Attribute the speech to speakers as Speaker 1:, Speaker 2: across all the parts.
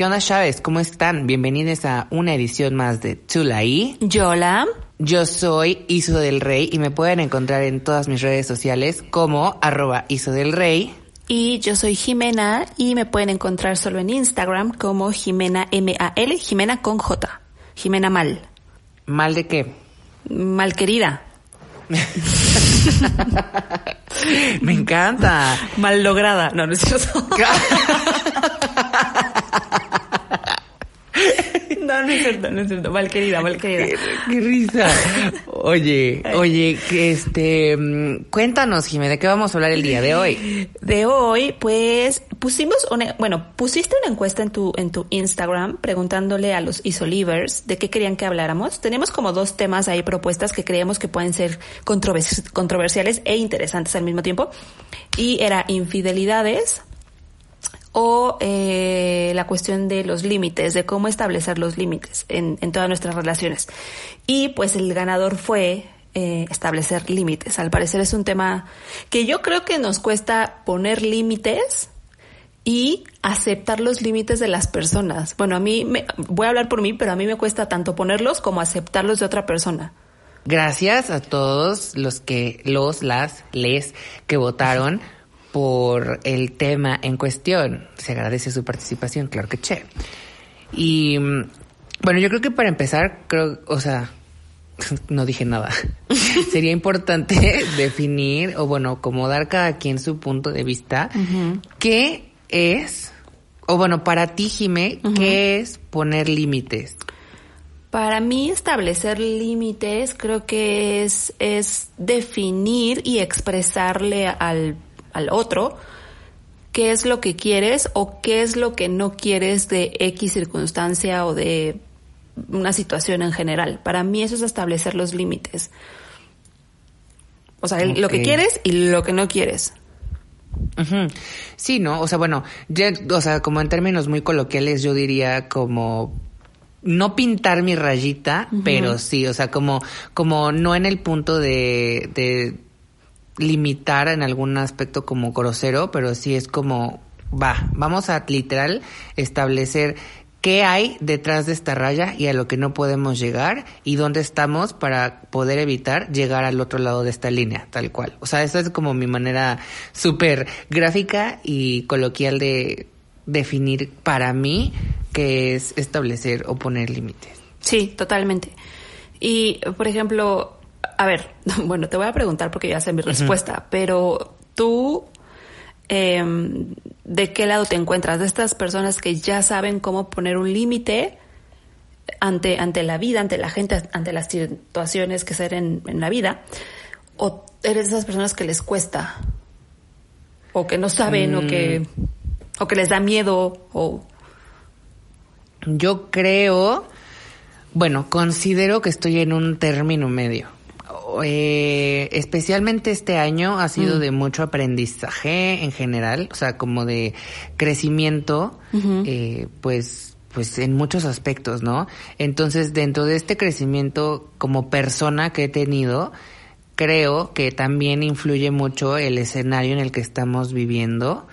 Speaker 1: ¿Qué onda, Chávez? ¿Cómo están? Bienvenidos a una edición más de Tulaí.
Speaker 2: Yola.
Speaker 1: Yo soy Iso del Rey y me pueden encontrar en todas mis redes sociales como arroba Iso del Rey.
Speaker 2: Y yo soy Jimena y me pueden encontrar solo en Instagram como Jimena M-A-L, Jimena con J. Jimena Mal.
Speaker 1: ¿Mal de qué?
Speaker 2: Mal querida.
Speaker 1: me encanta.
Speaker 2: Mal lograda. No, no es cierto. No, no es cierto, no es cierto. Mal querida, mal querida.
Speaker 1: Qué, risa. Oye, oye, que este, mm, cuéntanos, Jimena, ¿de qué vamos a hablar el día de hoy?
Speaker 2: De hoy, pues, pusimos una, bueno, pusiste una encuesta en tu, en tu Instagram preguntándole a los isolivers de qué querían que habláramos. Tenemos como dos temas ahí propuestas que creemos que pueden ser controversiales e interesantes al mismo tiempo. Y era infidelidades o eh, la cuestión de los límites, de cómo establecer los límites en, en todas nuestras relaciones. Y pues el ganador fue eh, establecer límites. Al parecer es un tema que yo creo que nos cuesta poner límites y aceptar los límites de las personas. Bueno, a mí, me, voy a hablar por mí, pero a mí me cuesta tanto ponerlos como aceptarlos de otra persona.
Speaker 1: Gracias a todos los que, los, las, les que votaron por el tema en cuestión. Se agradece su participación, claro que che. Y bueno, yo creo que para empezar, creo, o sea, no dije nada. Sería importante definir o bueno, como dar cada quien su punto de vista. ¿Qué es, o bueno, para ti, Jime, qué es poner límites?
Speaker 2: Para mí establecer límites creo que es, es definir y expresarle al al otro, qué es lo que quieres o qué es lo que no quieres de X circunstancia o de una situación en general. Para mí eso es establecer los límites. O sea, lo que quieres y lo que no quieres.
Speaker 1: Sí, ¿no? O sea, bueno, ya, o sea, como en términos muy coloquiales yo diría como no pintar mi rayita, pero sí, o sea, como, como no en el punto de, de limitar en algún aspecto como grosero, pero sí es como, va, vamos a literal establecer qué hay detrás de esta raya y a lo que no podemos llegar y dónde estamos para poder evitar llegar al otro lado de esta línea, tal cual. O sea, esa es como mi manera súper gráfica y coloquial de definir para mí qué es establecer o poner límites.
Speaker 2: Sí, totalmente. Y, por ejemplo, a ver, bueno, te voy a preguntar porque ya sé mi respuesta, pero tú, em, ¿de qué lado te encuentras? ¿De estas personas que ya saben cómo poner un límite ante, ante la vida, ante la gente, ante las situaciones que ser en, en la vida? ¿O eres de esas personas que les cuesta? ¿O que no saben? ¿O que, mm. o que les da miedo? ¿O
Speaker 1: yo creo, bueno, considero que estoy en un término medio. Eh, especialmente este año ha sido mm. de mucho aprendizaje en general, o sea, como de crecimiento, eh, pues, pues en muchos aspectos, ¿no? Entonces, dentro de este crecimiento como persona que he tenido, creo que también influye mucho el escenario en el que estamos viviendo,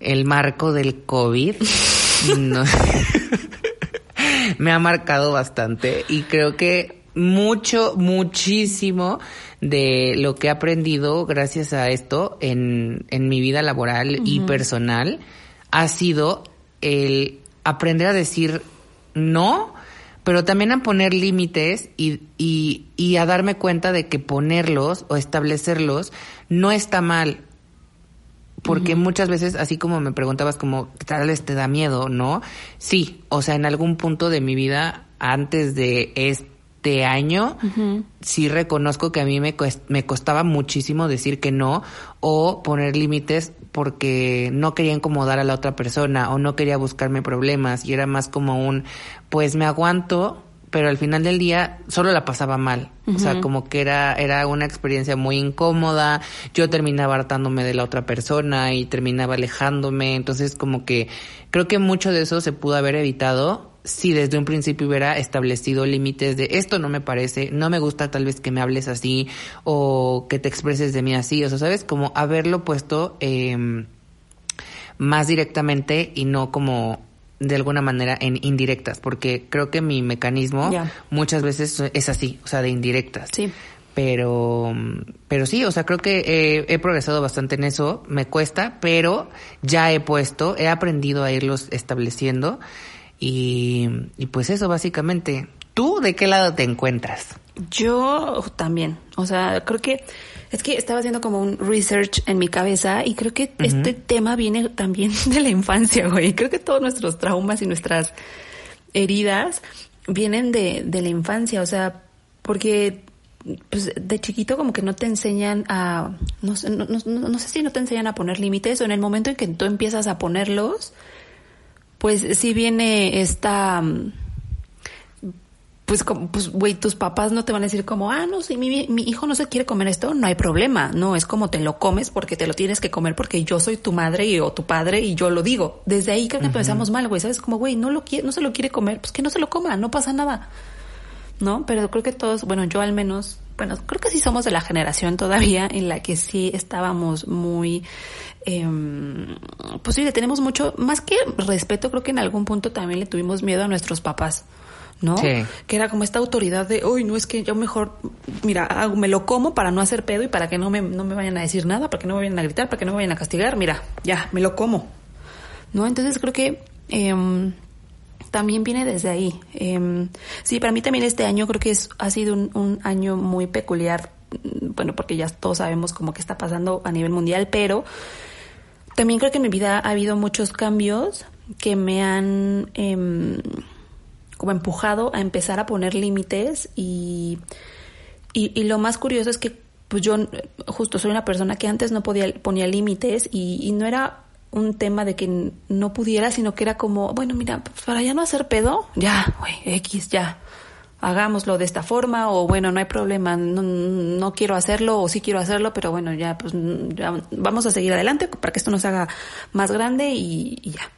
Speaker 1: el marco del COVID. me ha marcado bastante y creo que mucho, muchísimo de lo que he aprendido gracias a esto en, en mi vida laboral y personal ha sido el aprender a decir no, pero también a poner límites y, y, y a darme cuenta de que ponerlos o establecerlos no está mal. Porque muchas veces, así como me preguntabas, como tal vez te da miedo, ¿no? Sí, o sea, en algún punto de mi vida, antes de este este año, sí reconozco que a mí me, me costaba muchísimo decir que no o poner límites porque no quería incomodar a la otra persona o no quería buscarme problemas y era más como un, pues me aguanto, pero al final del día solo la pasaba mal. O sea, como que era, era una experiencia muy incómoda. Yo terminaba hartándome de la otra persona y terminaba alejándome. Entonces, como que creo que mucho de eso se pudo haber evitado si desde un principio hubiera establecido límites de esto no me parece, no me gusta tal vez que me hables así o que te expreses de mí así. O sea, ¿sabes? Como haberlo puesto eh, más directamente y no como de alguna manera en indirectas, porque creo que mi mecanismo muchas veces es así, o sea, de indirectas.
Speaker 2: Sí.
Speaker 1: Pero, pero sí, o sea, creo que he, progresado bastante en eso, me cuesta, pero ya he puesto, he aprendido a irlos estableciendo y, y pues eso básicamente. ¿Tú de qué lado te encuentras?
Speaker 2: Yo también, o sea, creo que es que estaba haciendo como un research en mi cabeza y creo que este tema viene también de la infancia, güey. Creo que todos nuestros traumas y nuestras heridas vienen de, de la infancia, o sea, porque pues de chiquito como que no te enseñan a, no, no, no, no sé si no te enseñan a poner límites o en el momento en que tú empiezas a ponerlos, pues sí viene esta pues, pues, güey, tus papás no te van a decir como, ah, no, si mi, mi, hijo no se quiere comer esto, no hay problema. No, es como te lo comes porque te lo tienes que comer porque yo soy tu madre y, o tu padre y yo lo digo. Desde ahí creo que pensamos mal, güey, ¿sabes? Como, güey, no lo quiere, no se lo quiere comer, pues que no se lo coma, no pasa nada. ¿No? Pero creo que todos, bueno, yo al menos, bueno, creo que sí somos de la generación todavía en la que sí estábamos muy, eh, pues sí, le tenemos mucho, más que respeto, creo que en algún punto también le tuvimos miedo a nuestros papás. ¿no? Que era como esta autoridad de, uy, no es que yo mejor, mira, me lo como para no hacer pedo y para que no me, no me vayan a decir nada, para que no me vayan a gritar, para que no me vayan a castigar, mira, ya, me lo como, ¿no? Entonces creo que eh, también viene desde ahí. Eh, sí, para mí también este año creo que es, ha sido un, año muy peculiar, bueno, porque ya todos sabemos como que está pasando a nivel mundial, pero también creo que en mi vida ha habido muchos cambios que me han... Eh, como empujado a empezar a poner límites y, y, lo más curioso es que pues yo justo soy una persona que antes no podía ponía límites y, no era un tema de que no pudiera, sino que era como, bueno, mira, para ya no hacer pedo, ya, güey, X, ya, hagámoslo de esta forma o bueno, no hay problema, no, no, quiero hacerlo o sí quiero hacerlo, pero bueno, ya, pues vamos a seguir adelante para que esto nos haga más grande y ya.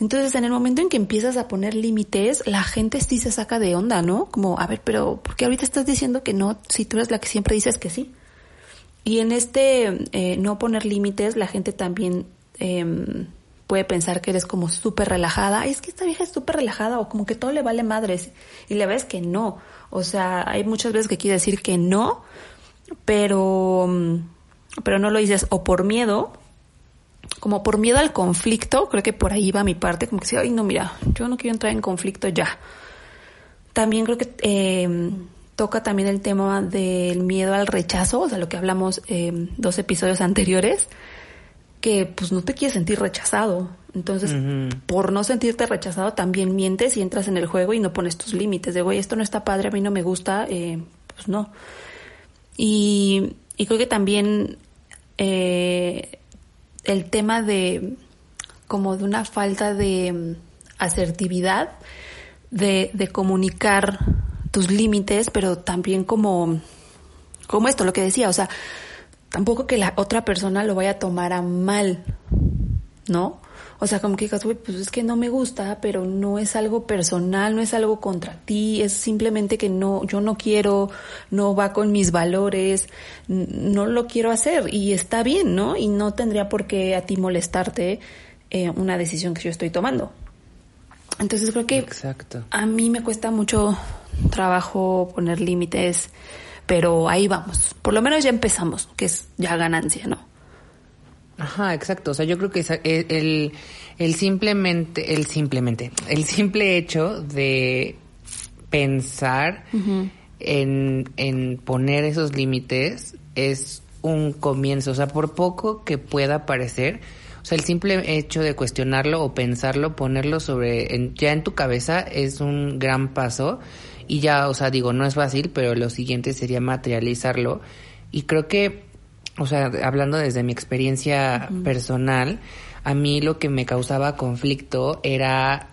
Speaker 2: Entonces, en el momento en que empiezas a poner límites, la gente sí se saca de onda, ¿no? Como, a ver, pero ¿por qué ahorita estás diciendo que no si tú eres la que siempre dices que sí? Y en este eh, no poner límites, la gente también eh, puede pensar que eres como súper relajada. Es que esta vieja es súper relajada o como que todo le vale madres. Y la verdad es que no. O sea, hay muchas veces que quiere decir que no, pero, mm, pero no lo dices o por miedo como por miedo al conflicto, creo que por ahí va mi parte, como que sí, ay no, mira, yo no quiero entrar en conflicto ya. También creo que eh, toca también el tema del miedo al rechazo, o sea, lo que hablamos eh, dos episodios anteriores, que pues no te quieres sentir rechazado. Entonces, por no sentirte rechazado, también mientes y entras en el juego y no pones tus límites de, güey, esto no está padre, a mí no me gusta, eh, pues no. Y, y creo que también eh, el tema de como de una falta de mm, asertividad, de, de comunicar tus límites, pero también como, como esto, lo que decía, o sea, tampoco que la otra persona lo vaya a tomar a mal, ¿no? O sea, como que digas, güey, pues es que no me gusta, pero no es algo personal, no es algo contra ti, es simplemente que no, yo no quiero, no va con mis valores, no lo quiero hacer y está bien, ¿no? Y no tendría por qué a ti molestarte eh, una decisión que yo estoy tomando. Entonces creo que
Speaker 1: Exacto.
Speaker 2: a mí me cuesta mucho trabajo poner límites, pero ahí vamos. Por lo menos ya empezamos, que es ya ganancia, ¿no?
Speaker 1: Ajá, exacto. O sea, yo creo que e, el, el simplemente, el simplemente, el simple hecho de pensar en, en poner esos límites es un comienzo. O sea, por poco que pueda parecer, o sea, el simple hecho de cuestionarlo o pensarlo, ponerlo sobre, ya en tu cabeza es un gran paso y ya, o sea, digo, no es fácil, pero lo siguiente sería materializarlo. Y creo que, o sea, hablando desde mi experiencia personal, a mí lo que me causaba conflicto era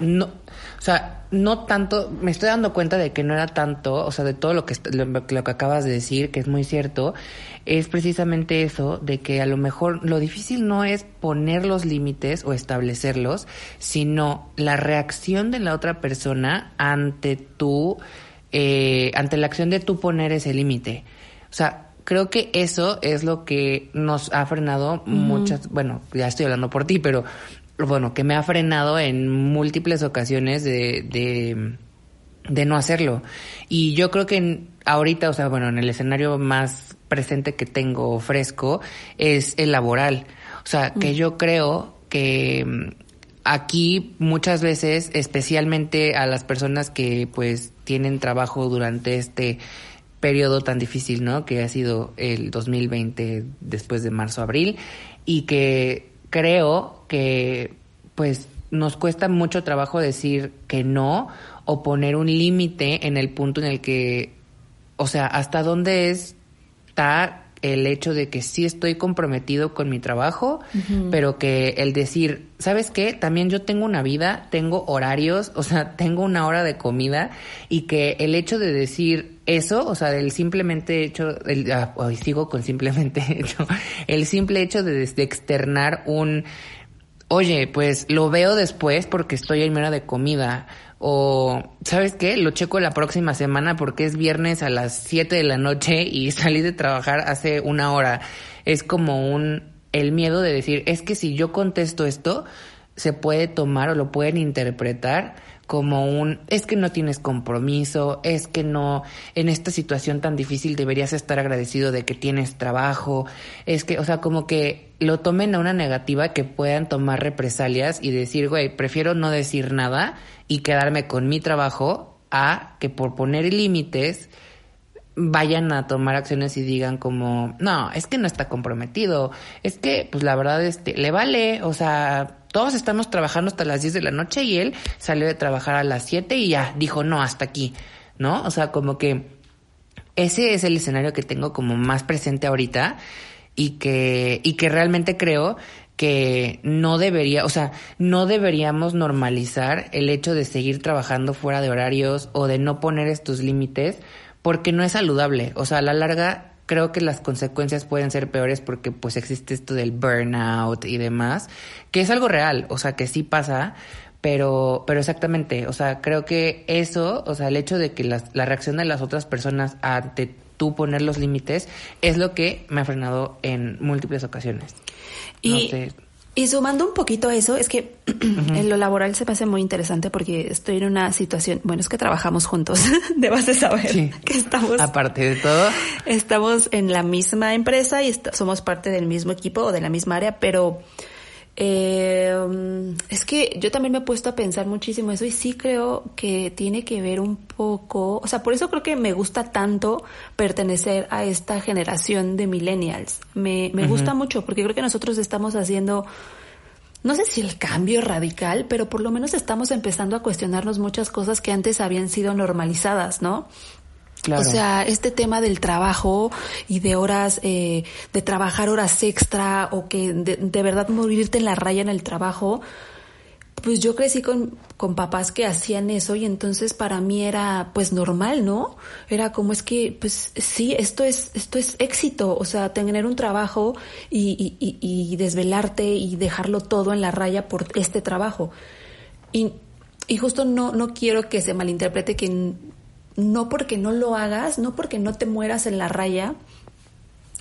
Speaker 1: no, o sea, no tanto, me estoy dando cuenta de que no era tanto, o sea, de todo lo que, lo, que acabas de decir, que es muy cierto, es precisamente eso, de que a lo mejor lo difícil no es poner los límites o establecerlos, sino la reacción de la otra persona ante tu, eh, ante la acción de tú poner ese límite. O sea, creo que eso es lo que nos ha frenado muchas, bueno, ya estoy hablando por ti, pero bueno, que me ha frenado en múltiples ocasiones de, de, de no hacerlo. Y yo creo que ahorita, o sea, bueno, en el escenario más presente que tengo fresco es el laboral. O sea, que yo creo que mm, aquí muchas veces, especialmente a las personas que pues tienen trabajo durante este periodo tan difícil, ¿no? Que ha sido el 2020 después de marzo, abril, y que creo que pues nos cuesta mucho trabajo decir que no o poner un límite en el punto en el que, o sea, hasta dónde está el hecho de que sí estoy comprometido con mi trabajo, pero que el decir, ¿sabes qué? También yo tengo una vida, tengo horarios, o sea, tengo una hora de comida y que el hecho de decir eso, o sea, del simplemente hecho, el, ah, hoy sigo con simplemente hecho, el simple hecho de, de externar un, oye, pues lo veo después porque estoy en mera de comida o, ¿sabes qué? Lo checo la próxima semana porque es viernes a las 7 de la noche y salí de trabajar hace una hora. Es como un, el miedo de decir, es que si yo contesto esto, se puede tomar o lo pueden interpretar como un, es que no tienes compromiso, es que no, en esta situación tan difícil deberías estar agradecido de que tienes trabajo, es que, o sea, como que lo tomen a una negativa que puedan tomar represalias y decir, güey, prefiero no decir nada y quedarme con mi trabajo a que por poner límites vayan a tomar acciones y digan como, no, es que no está comprometido, es que, pues la verdad, este, le vale, o sea, todos estamos trabajando hasta las 10 de la noche y él salió de trabajar a las 7 y ya dijo, no, hasta aquí, ¿no? O sea, como que ese es el escenario que tengo como más presente ahorita y que, y que realmente creo que no debería, o sea, no deberíamos normalizar el hecho de seguir trabajando fuera de horarios o de no poner estos límites porque no es saludable. O sea, a la larga creo que las consecuencias pueden ser peores porque pues existe esto del burnout y demás, que es algo real, o sea, que sí pasa, pero, pero exactamente, o sea, creo que eso, o sea, el hecho de que la, la reacción de las otras personas ante tú poner los límites es lo que me ha frenado en múltiples ocasiones.
Speaker 2: Y, y sumando un poquito a eso, es que en lo laboral se me hace muy interesante porque estoy en una situación, bueno, es que trabajamos juntos, debas de saber que estamos...
Speaker 1: Aparte de todo.
Speaker 2: Estamos en la misma empresa y somos parte del mismo equipo o de la misma área, pero eh, es que yo también me he puesto a pensar muchísimo eso y sí creo que tiene que ver un poco, o sea, por eso creo que me gusta tanto pertenecer a esta generación de millennials. Me, me gusta mucho porque creo que nosotros estamos haciendo, no sé si el cambio radical, pero por lo menos estamos empezando a cuestionarnos muchas cosas que antes habían sido normalizadas, ¿no? O sea, este tema del trabajo y de horas, eh, de trabajar horas extra o que de, verdad morirte en la raya en el trabajo, pues yo crecí con, con papás que hacían eso y entonces para mí era pues normal, ¿no? Era como es que, pues sí, esto es, esto es éxito, o sea, tener un trabajo y, y, desvelarte y dejarlo todo en la raya por este trabajo. Y, y justo no, no quiero que se malinterprete que no porque no lo hagas, no porque no te mueras en la raya,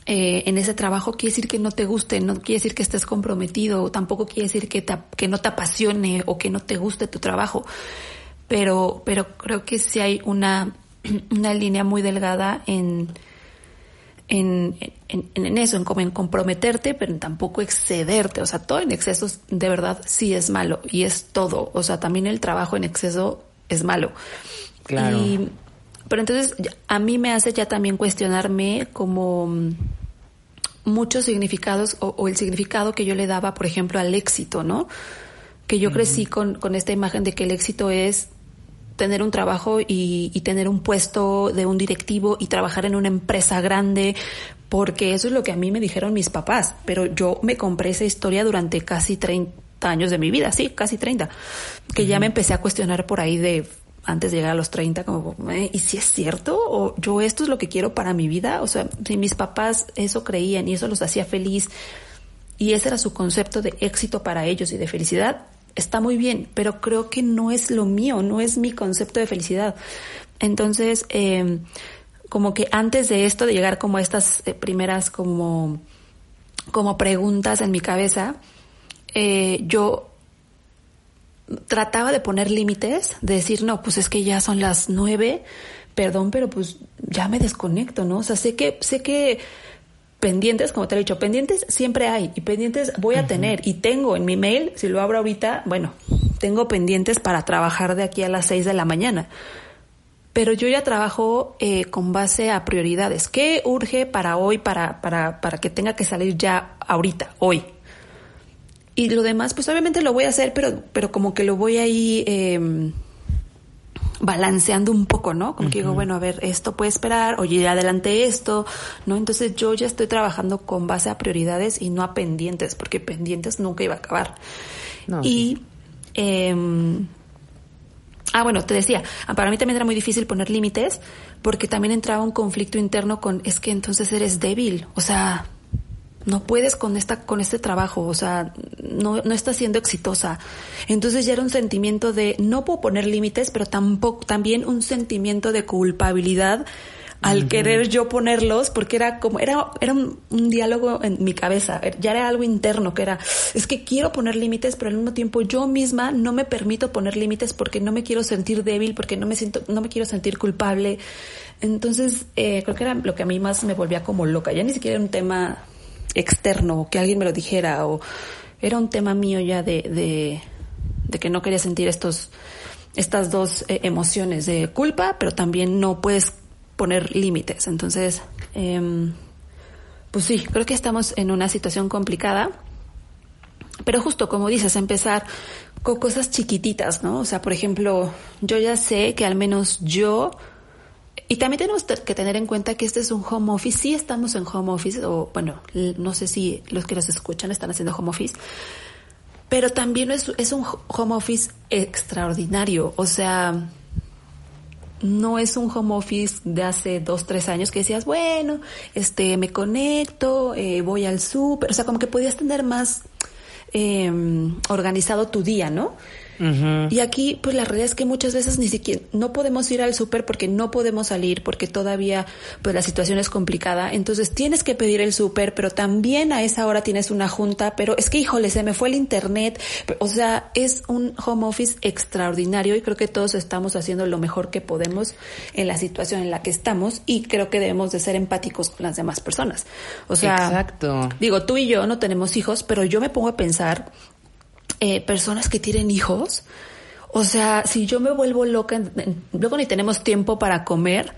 Speaker 2: eh, en ese trabajo quiere decir que no te guste, no quiere decir que estés comprometido, tampoco quiere decir que, que no te apasione o que no te guste tu trabajo. Pero, pero creo que sí hay una, una línea muy delgada en, en, en, en, eso, en, como en comprometerte, pero tampoco excederte. O sea, todo en exceso de verdad sí es malo y es todo. O sea, también el trabajo en exceso es malo.
Speaker 1: Claro.
Speaker 2: Pero entonces a mí me hace ya también cuestionarme como mm, muchos significados o, el significado que yo le daba, por ejemplo, al éxito, ¿no? Que yo crecí con, con esta imagen de que el éxito es tener un trabajo y, y, tener un puesto de un directivo y trabajar en una empresa grande, porque eso es lo que a mí me dijeron mis papás, pero yo me compré esa historia durante casi 30 años de mi vida, sí, casi 30, que ya me empecé a cuestionar por ahí de antes de llegar a los 30, como, eh, ¿y si es cierto? ¿O yo esto es lo que quiero para mi vida? O sea, si mis papás eso creían y eso los hacía feliz y ese era su concepto de éxito para ellos y de felicidad, está muy bien, pero creo que no es lo mío, no es mi concepto de felicidad. Entonces, eh, como que antes de esto, de llegar como a estas eh, primeras como, como preguntas en mi cabeza, eh, yo trataba de poner límites, de decir, no, pues es que ya son las nueve, perdón, pero pues ya me desconecto, ¿no? O sea, sé que, sé que pendientes, como te he dicho, pendientes siempre hay y pendientes voy a tener y tengo en mi mail, si lo abro ahorita, bueno, tengo pendientes para trabajar de aquí a las seis de la mañana. Pero yo ya trabajo eh, con base a prioridades. ¿Qué urge para hoy, para, para, para que tenga que salir ya ahorita, hoy? Y lo demás, pues obviamente lo voy a hacer, pero, pero como que lo voy ahí eh, balanceando un poco, ¿no? Como que digo, bueno, a ver, esto puede esperar, oye, adelante esto, ¿no? Entonces yo ya estoy trabajando con base a prioridades y no a pendientes, porque pendientes nunca iba a acabar. y, eh, ah, bueno, te decía, para mí también era muy difícil poner límites, porque también entraba un conflicto interno con, es que entonces eres débil, o sea, no puedes con esta con este trabajo, o sea, no, no estás siendo exitosa. Entonces ya era un sentimiento de no puedo poner límites, pero tampoco también un sentimiento de culpabilidad al querer yo ponerlos, porque era como, era, era un, diálogo en mi cabeza, ya era algo interno que era, es que quiero poner límites, pero al mismo tiempo yo misma no me permito poner límites porque no me quiero sentir débil, porque no me siento, no me quiero sentir culpable. Entonces, eh, creo que era lo que a mí más me volvía como loca. Ya ni siquiera era un tema externo, que alguien me lo dijera, o era un tema mío ya de, de, que no quería sentir estos, estas dos eh, emociones de culpa, pero también no puedes poner límites. Entonces, eh, pues sí, creo que estamos en una situación complicada, pero justo como dices, empezar con cosas chiquititas, ¿no? O sea, por ejemplo, yo ya sé que al menos yo y también tenemos que tener en cuenta que este es un home office. Sí estamos en home office, o bueno, no sé si los que nos escuchan están haciendo home office, pero también es, un home office extraordinario. O sea, no es un home office de hace dos, tres años que decías, bueno, este, me conecto, eh, voy al súper, o sea, como que podías tener más eh, organizado tu día, ¿no? Y aquí, pues la realidad es que muchas veces ni siquiera no podemos ir al súper porque no podemos salir, porque todavía pues la situación es complicada. Entonces tienes que pedir el súper, pero también a esa hora tienes una junta, pero es que híjole, se me fue el internet. O sea, es un home office extraordinario y creo que todos estamos haciendo lo mejor que podemos en la situación en la que estamos y creo que debemos de ser empáticos con las demás personas. O sea,
Speaker 1: Exacto.
Speaker 2: digo, tú y yo no tenemos hijos, pero yo me pongo a pensar eh, personas que tienen hijos. O sea, si yo me vuelvo loca, luego ni tenemos tiempo para comer,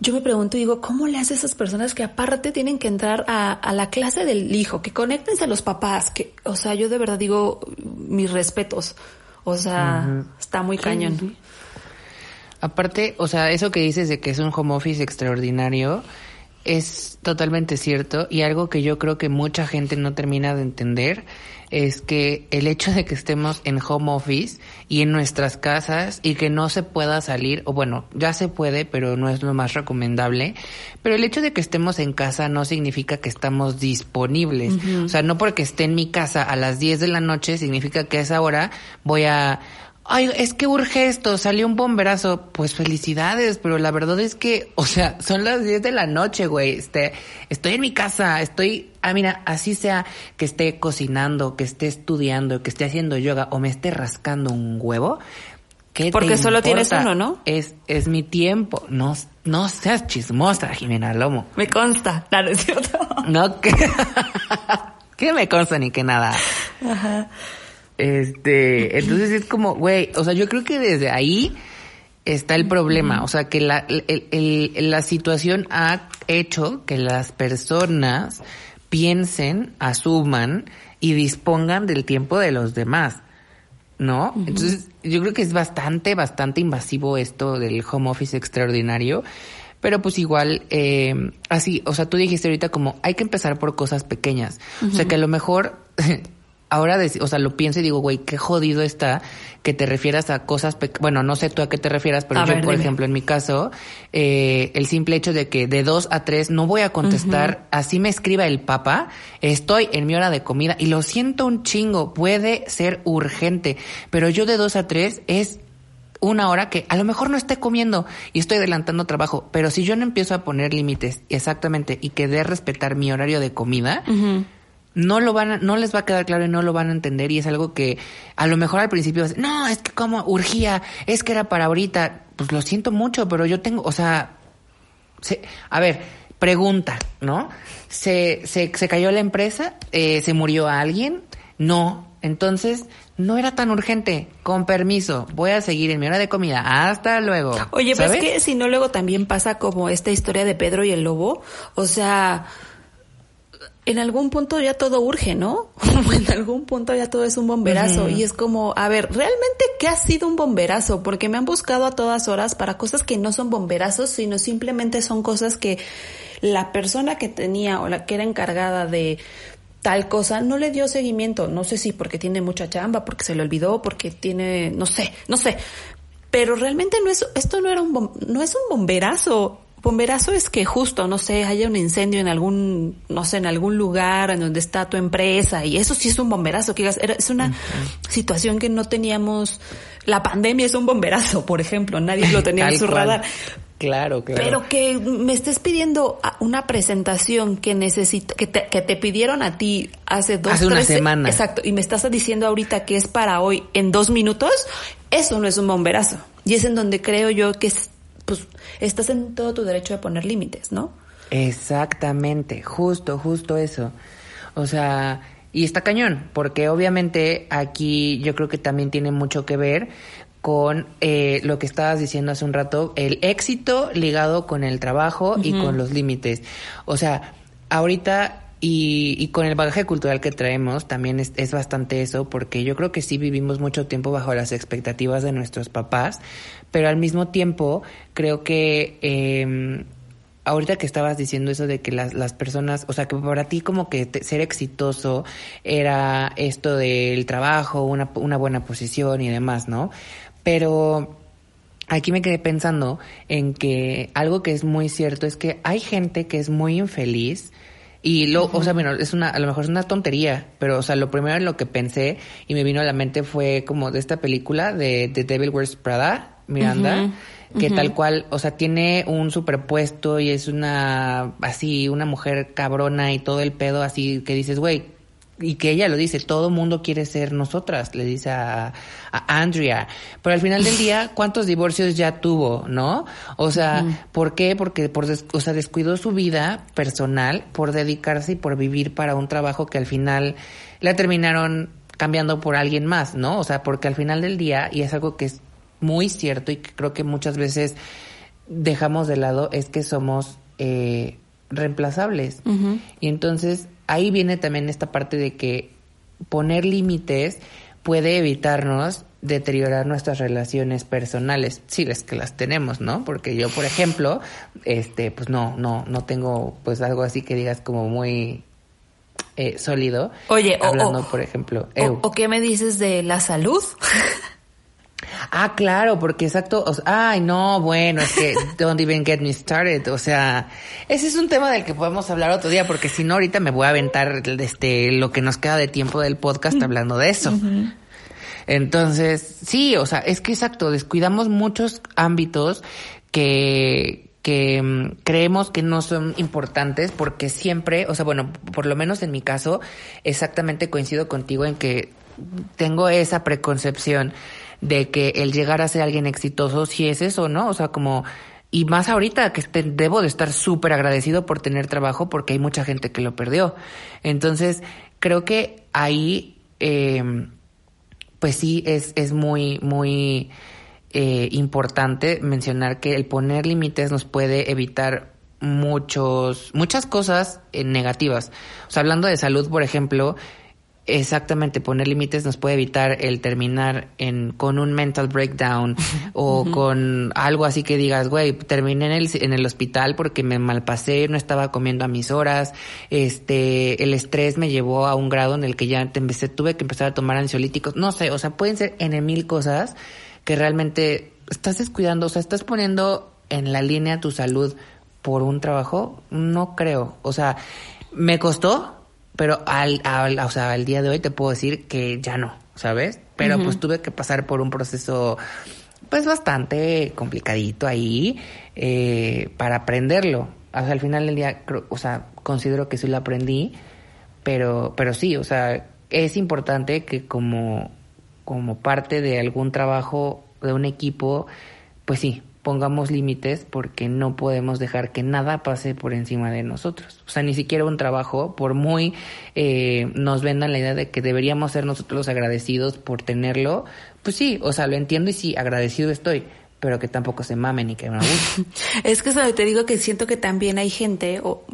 Speaker 2: yo me pregunto y digo, ¿cómo le hace a esas personas que aparte tienen que entrar a, la clase del hijo, que conéctense a los papás, que, o sea, yo de verdad digo mis respetos. O sea, está muy cañón.
Speaker 1: Aparte, o sea, eso que dices de que es un home office extraordinario es totalmente cierto y algo que yo creo que mucha gente no termina de entender es que el hecho de que estemos en home office y en nuestras casas y que no se pueda salir, o bueno, ya se puede, pero no es lo más recomendable, pero el hecho de que estemos en casa no significa que estamos disponibles. O sea, no porque esté en mi casa a las 10 de la noche significa que a esa hora voy a ay, es que urge esto, salió un bomberazo. Pues felicidades, pero la verdad es que, o sea, son las 10 de la noche, güey. Este, estoy en mi casa, estoy, ah, mira, así sea que esté cocinando, que esté estudiando, que esté haciendo yoga o me esté rascando un huevo. ¿qué
Speaker 2: Porque solo tienes uno, ¿no?
Speaker 1: Es, es mi tiempo. No, no seas chismosa, Jimena Lomo.
Speaker 2: Me consta, claro, es cierto.
Speaker 1: No, que, que me consta ni que nada. Ajá. Este, entonces es como, güey, o sea, yo creo que desde ahí está el problema, o sea, que la, la situación ha hecho que las personas piensen, asuman y dispongan del tiempo de los demás. ¿no? Entonces, yo creo que es bastante, bastante invasivo esto del home office extraordinario. Pero pues igual, eh, así, o sea, tú dijiste ahorita como hay que empezar por cosas pequeñas. O sea, que a lo mejor ahora, o sea, lo pienso y digo, güey, qué jodido está que te refieras a cosas, bueno, no sé tú a qué te refieras, pero yo, por ejemplo, en mi caso, eh, el simple hecho de que de dos a tres no voy a contestar, así me escriba el papá, estoy en mi hora de comida y lo siento un chingo, puede ser urgente, pero yo de dos a tres es una hora que a lo mejor no esté comiendo y estoy adelantando trabajo, pero si yo no empiezo a poner límites exactamente y que de respetar mi horario de comida, no lo van a, no les va a quedar claro y no lo van a entender y es algo que a lo mejor al principio no, es que como urgía, es que era para ahorita, pues lo siento mucho, pero yo tengo, o sea, se, a ver, pregunta, ¿no? ¿Se, se, se cayó la empresa? Eh, ¿Se murió alguien? No. Entonces, no era tan urgente. Con permiso, voy a seguir en mi hora de comida. Hasta luego.
Speaker 2: Oye, pues que si no, luego también pasa como esta historia de Pedro y el lobo. O sea, en algún punto ya todo urge, ¿no? en algún punto ya todo es un bomberazo y es como, a ver, ¿realmente qué ha sido un bomberazo? Porque me han buscado a todas horas para cosas que no son bomberazos, sino simplemente son cosas que la persona que tenía o la que era encargada de tal cosa no le dio seguimiento. No sé si porque tiene mucha chamba, porque se le olvidó, porque tiene, no sé, no sé. Pero realmente no es, esto no era un, no es un bomberazo. Bomberazo es que justo, no sé, haya un incendio en algún, no sé, en algún lugar en donde está tu empresa y eso sí es un bomberazo, que es una situación que no teníamos, la pandemia es un bomberazo, por ejemplo, nadie lo tenía en su radar.
Speaker 1: Claro, claro.
Speaker 2: Pero que me estés pidiendo una presentación que necesito, que te, que te pidieron a ti hace dos,
Speaker 1: hace una semana.
Speaker 2: Exacto. Y me estás diciendo ahorita que es para hoy en dos minutos. Eso no es un bomberazo. Y es en donde creo yo que pues estás en todo tu derecho de poner límites, ¿no?
Speaker 1: Exactamente, justo, justo eso. O sea, y está cañón, porque obviamente aquí yo creo que también tiene mucho que ver con eh, lo que estabas diciendo hace un rato, el éxito ligado con el trabajo y con los límites. O sea, ahorita y, y, con el bagaje cultural que traemos también es, es, bastante eso, porque yo creo que sí vivimos mucho tiempo bajo las expectativas de nuestros papás, pero al mismo tiempo creo que eh, ahorita que estabas diciendo eso de que las, las personas, o sea, que para ti como que ser exitoso era esto del trabajo, una, una buena posición y demás, ¿no? Pero aquí me quedé pensando en que algo que es muy cierto es que hay gente que es muy infeliz, y lo, o sea, bueno, es una, a lo mejor es una tontería, pero, o sea, lo primero en lo que pensé y me vino a la mente fue como de esta película de The Devil Wears Prada, Miranda, que tal cual, o sea, tiene un superpuesto y es una, así, una mujer cabrona y todo el pedo así que dices, güey, y que ella lo dice, todo mundo quiere ser nosotras, le dice a, a Andrea. Pero al final del día, ¿cuántos divorcios ya tuvo, no? O sea, ¿por qué? Porque por o sea, descuidó su vida personal por dedicarse y por vivir para un trabajo que al final la terminaron cambiando por alguien más, ¿no? O sea, porque al final del día, y es algo que es muy cierto y que creo que muchas veces dejamos de lado, es que somos eh, reemplazables. Y entonces ahí viene también esta parte de que poner límites puede evitarnos deteriorar nuestras relaciones personales, si es que las tenemos, ¿no? Porque yo, por ejemplo, este, pues no, no, no tengo, pues algo así que digas como muy eh, sólido.
Speaker 2: Oye,
Speaker 1: hablando, por ejemplo,
Speaker 2: o, qué me dices de la salud?
Speaker 1: Ah, claro, porque exacto, ay, no, bueno, es que don't even get me started, o sea, ese es un tema del que podemos hablar otro día, porque si no, ahorita me voy a aventar este, lo que nos queda de tiempo del podcast hablando de eso. Entonces, sí, o sea, es que exacto, descuidamos muchos ámbitos que, que mm, creemos que no son importantes porque siempre, o sea, bueno, por lo menos en mi caso, exactamente coincido contigo en que tengo esa preconcepción de que el llegar a ser alguien exitoso sí es eso, ¿no? O sea, como, y más ahorita que este, debo de estar súper agradecido por tener trabajo porque hay mucha gente que lo perdió. Entonces, creo que ahí, eh, pues sí, es, es muy, muy eh, importante mencionar que el poner límites nos puede evitar muchos, muchas cosas eh, negativas. O sea, hablando de salud, por ejemplo, Exactamente, poner límites nos puede evitar el terminar en con un mental breakdown o con algo así que digas, güey, terminé en el, en el hospital porque me malpasé, no estaba comiendo a mis horas, este, el estrés me llevó a un grado en el que ya empecé, tuve que empezar a tomar ansiolíticos, no sé, o sea, pueden ser en mil cosas que realmente estás descuidando, o sea, estás poniendo en la línea tu salud por un trabajo, no creo, o sea, me costó, pero al, al, o sea, al día de hoy te puedo decir que ya no, ¿sabes? Pero pues tuve que pasar por un proceso pues bastante complicadito ahí eh, para aprenderlo. O sea, al final del día, o sea, considero que sí lo aprendí, pero, pero sí, o sea, es importante que como, como parte de algún trabajo de un equipo, pues sí, pongamos límites porque no podemos dejar que nada pase por encima de nosotros. O sea, ni siquiera un trabajo, por muy eh, nos vendan la idea de que deberíamos ser nosotros los agradecidos por tenerlo, pues sí, o sea, lo entiendo y sí, agradecido estoy, pero que tampoco se mamen ni que guste.
Speaker 2: es que eso te digo que siento que también hay gente, o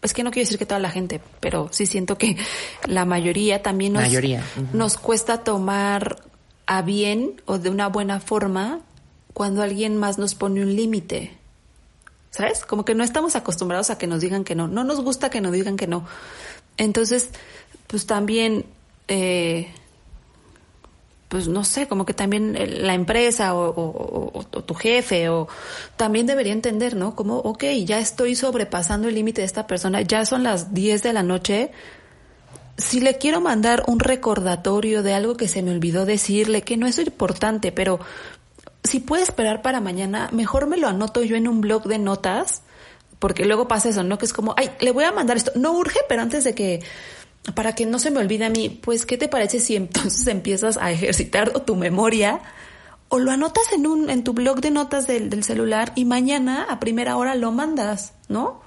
Speaker 2: es que no quiero decir que toda la gente, pero sí siento que la mayoría también nos,
Speaker 1: mayoría.
Speaker 2: nos cuesta tomar a bien o de una buena forma cuando alguien más nos pone un límite. ¿Sabes? Como que no estamos acostumbrados a que nos digan que no. No nos gusta que nos digan que no. Entonces, pues también, eh, pues no sé, como que también la empresa o, tu jefe o también debería entender, ¿no? Como, ok, ya estoy sobrepasando el límite de esta persona, ya son las 10 de la noche. Si le quiero mandar un recordatorio de algo que se me olvidó decirle, que no es importante, pero si puede esperar para mañana, mejor me lo anoto yo en un blog de notas, porque luego pasa eso, ¿no? Que es como, ay, le voy a mandar esto. No urge, pero antes de que, para que no se me olvide a mí, pues, ¿qué te parece si entonces empiezas a ejercitar tu memoria? O lo anotas en un, en tu blog de notas del, del celular y mañana a primera hora lo mandas, ¿no?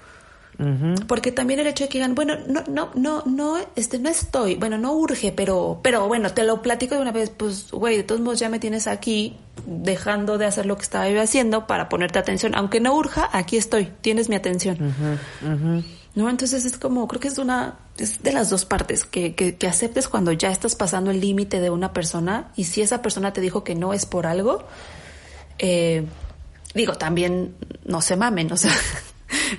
Speaker 2: Porque también el hecho de que digan, bueno, no, no, no, no, este, no estoy, bueno, no urge, pero, pero bueno, te lo platico de una vez, pues, güey, de todos modos ya me tienes aquí dejando de hacer lo que estaba yo haciendo para ponerte atención. Aunque no urja, aquí estoy, tienes mi atención. ¿No? Entonces es como, creo que es una, es de las dos partes, que, que, que aceptes cuando ya estás pasando el límite de una persona y si esa persona te dijo que no es por algo, eh, digo, también no se mamen, o sea,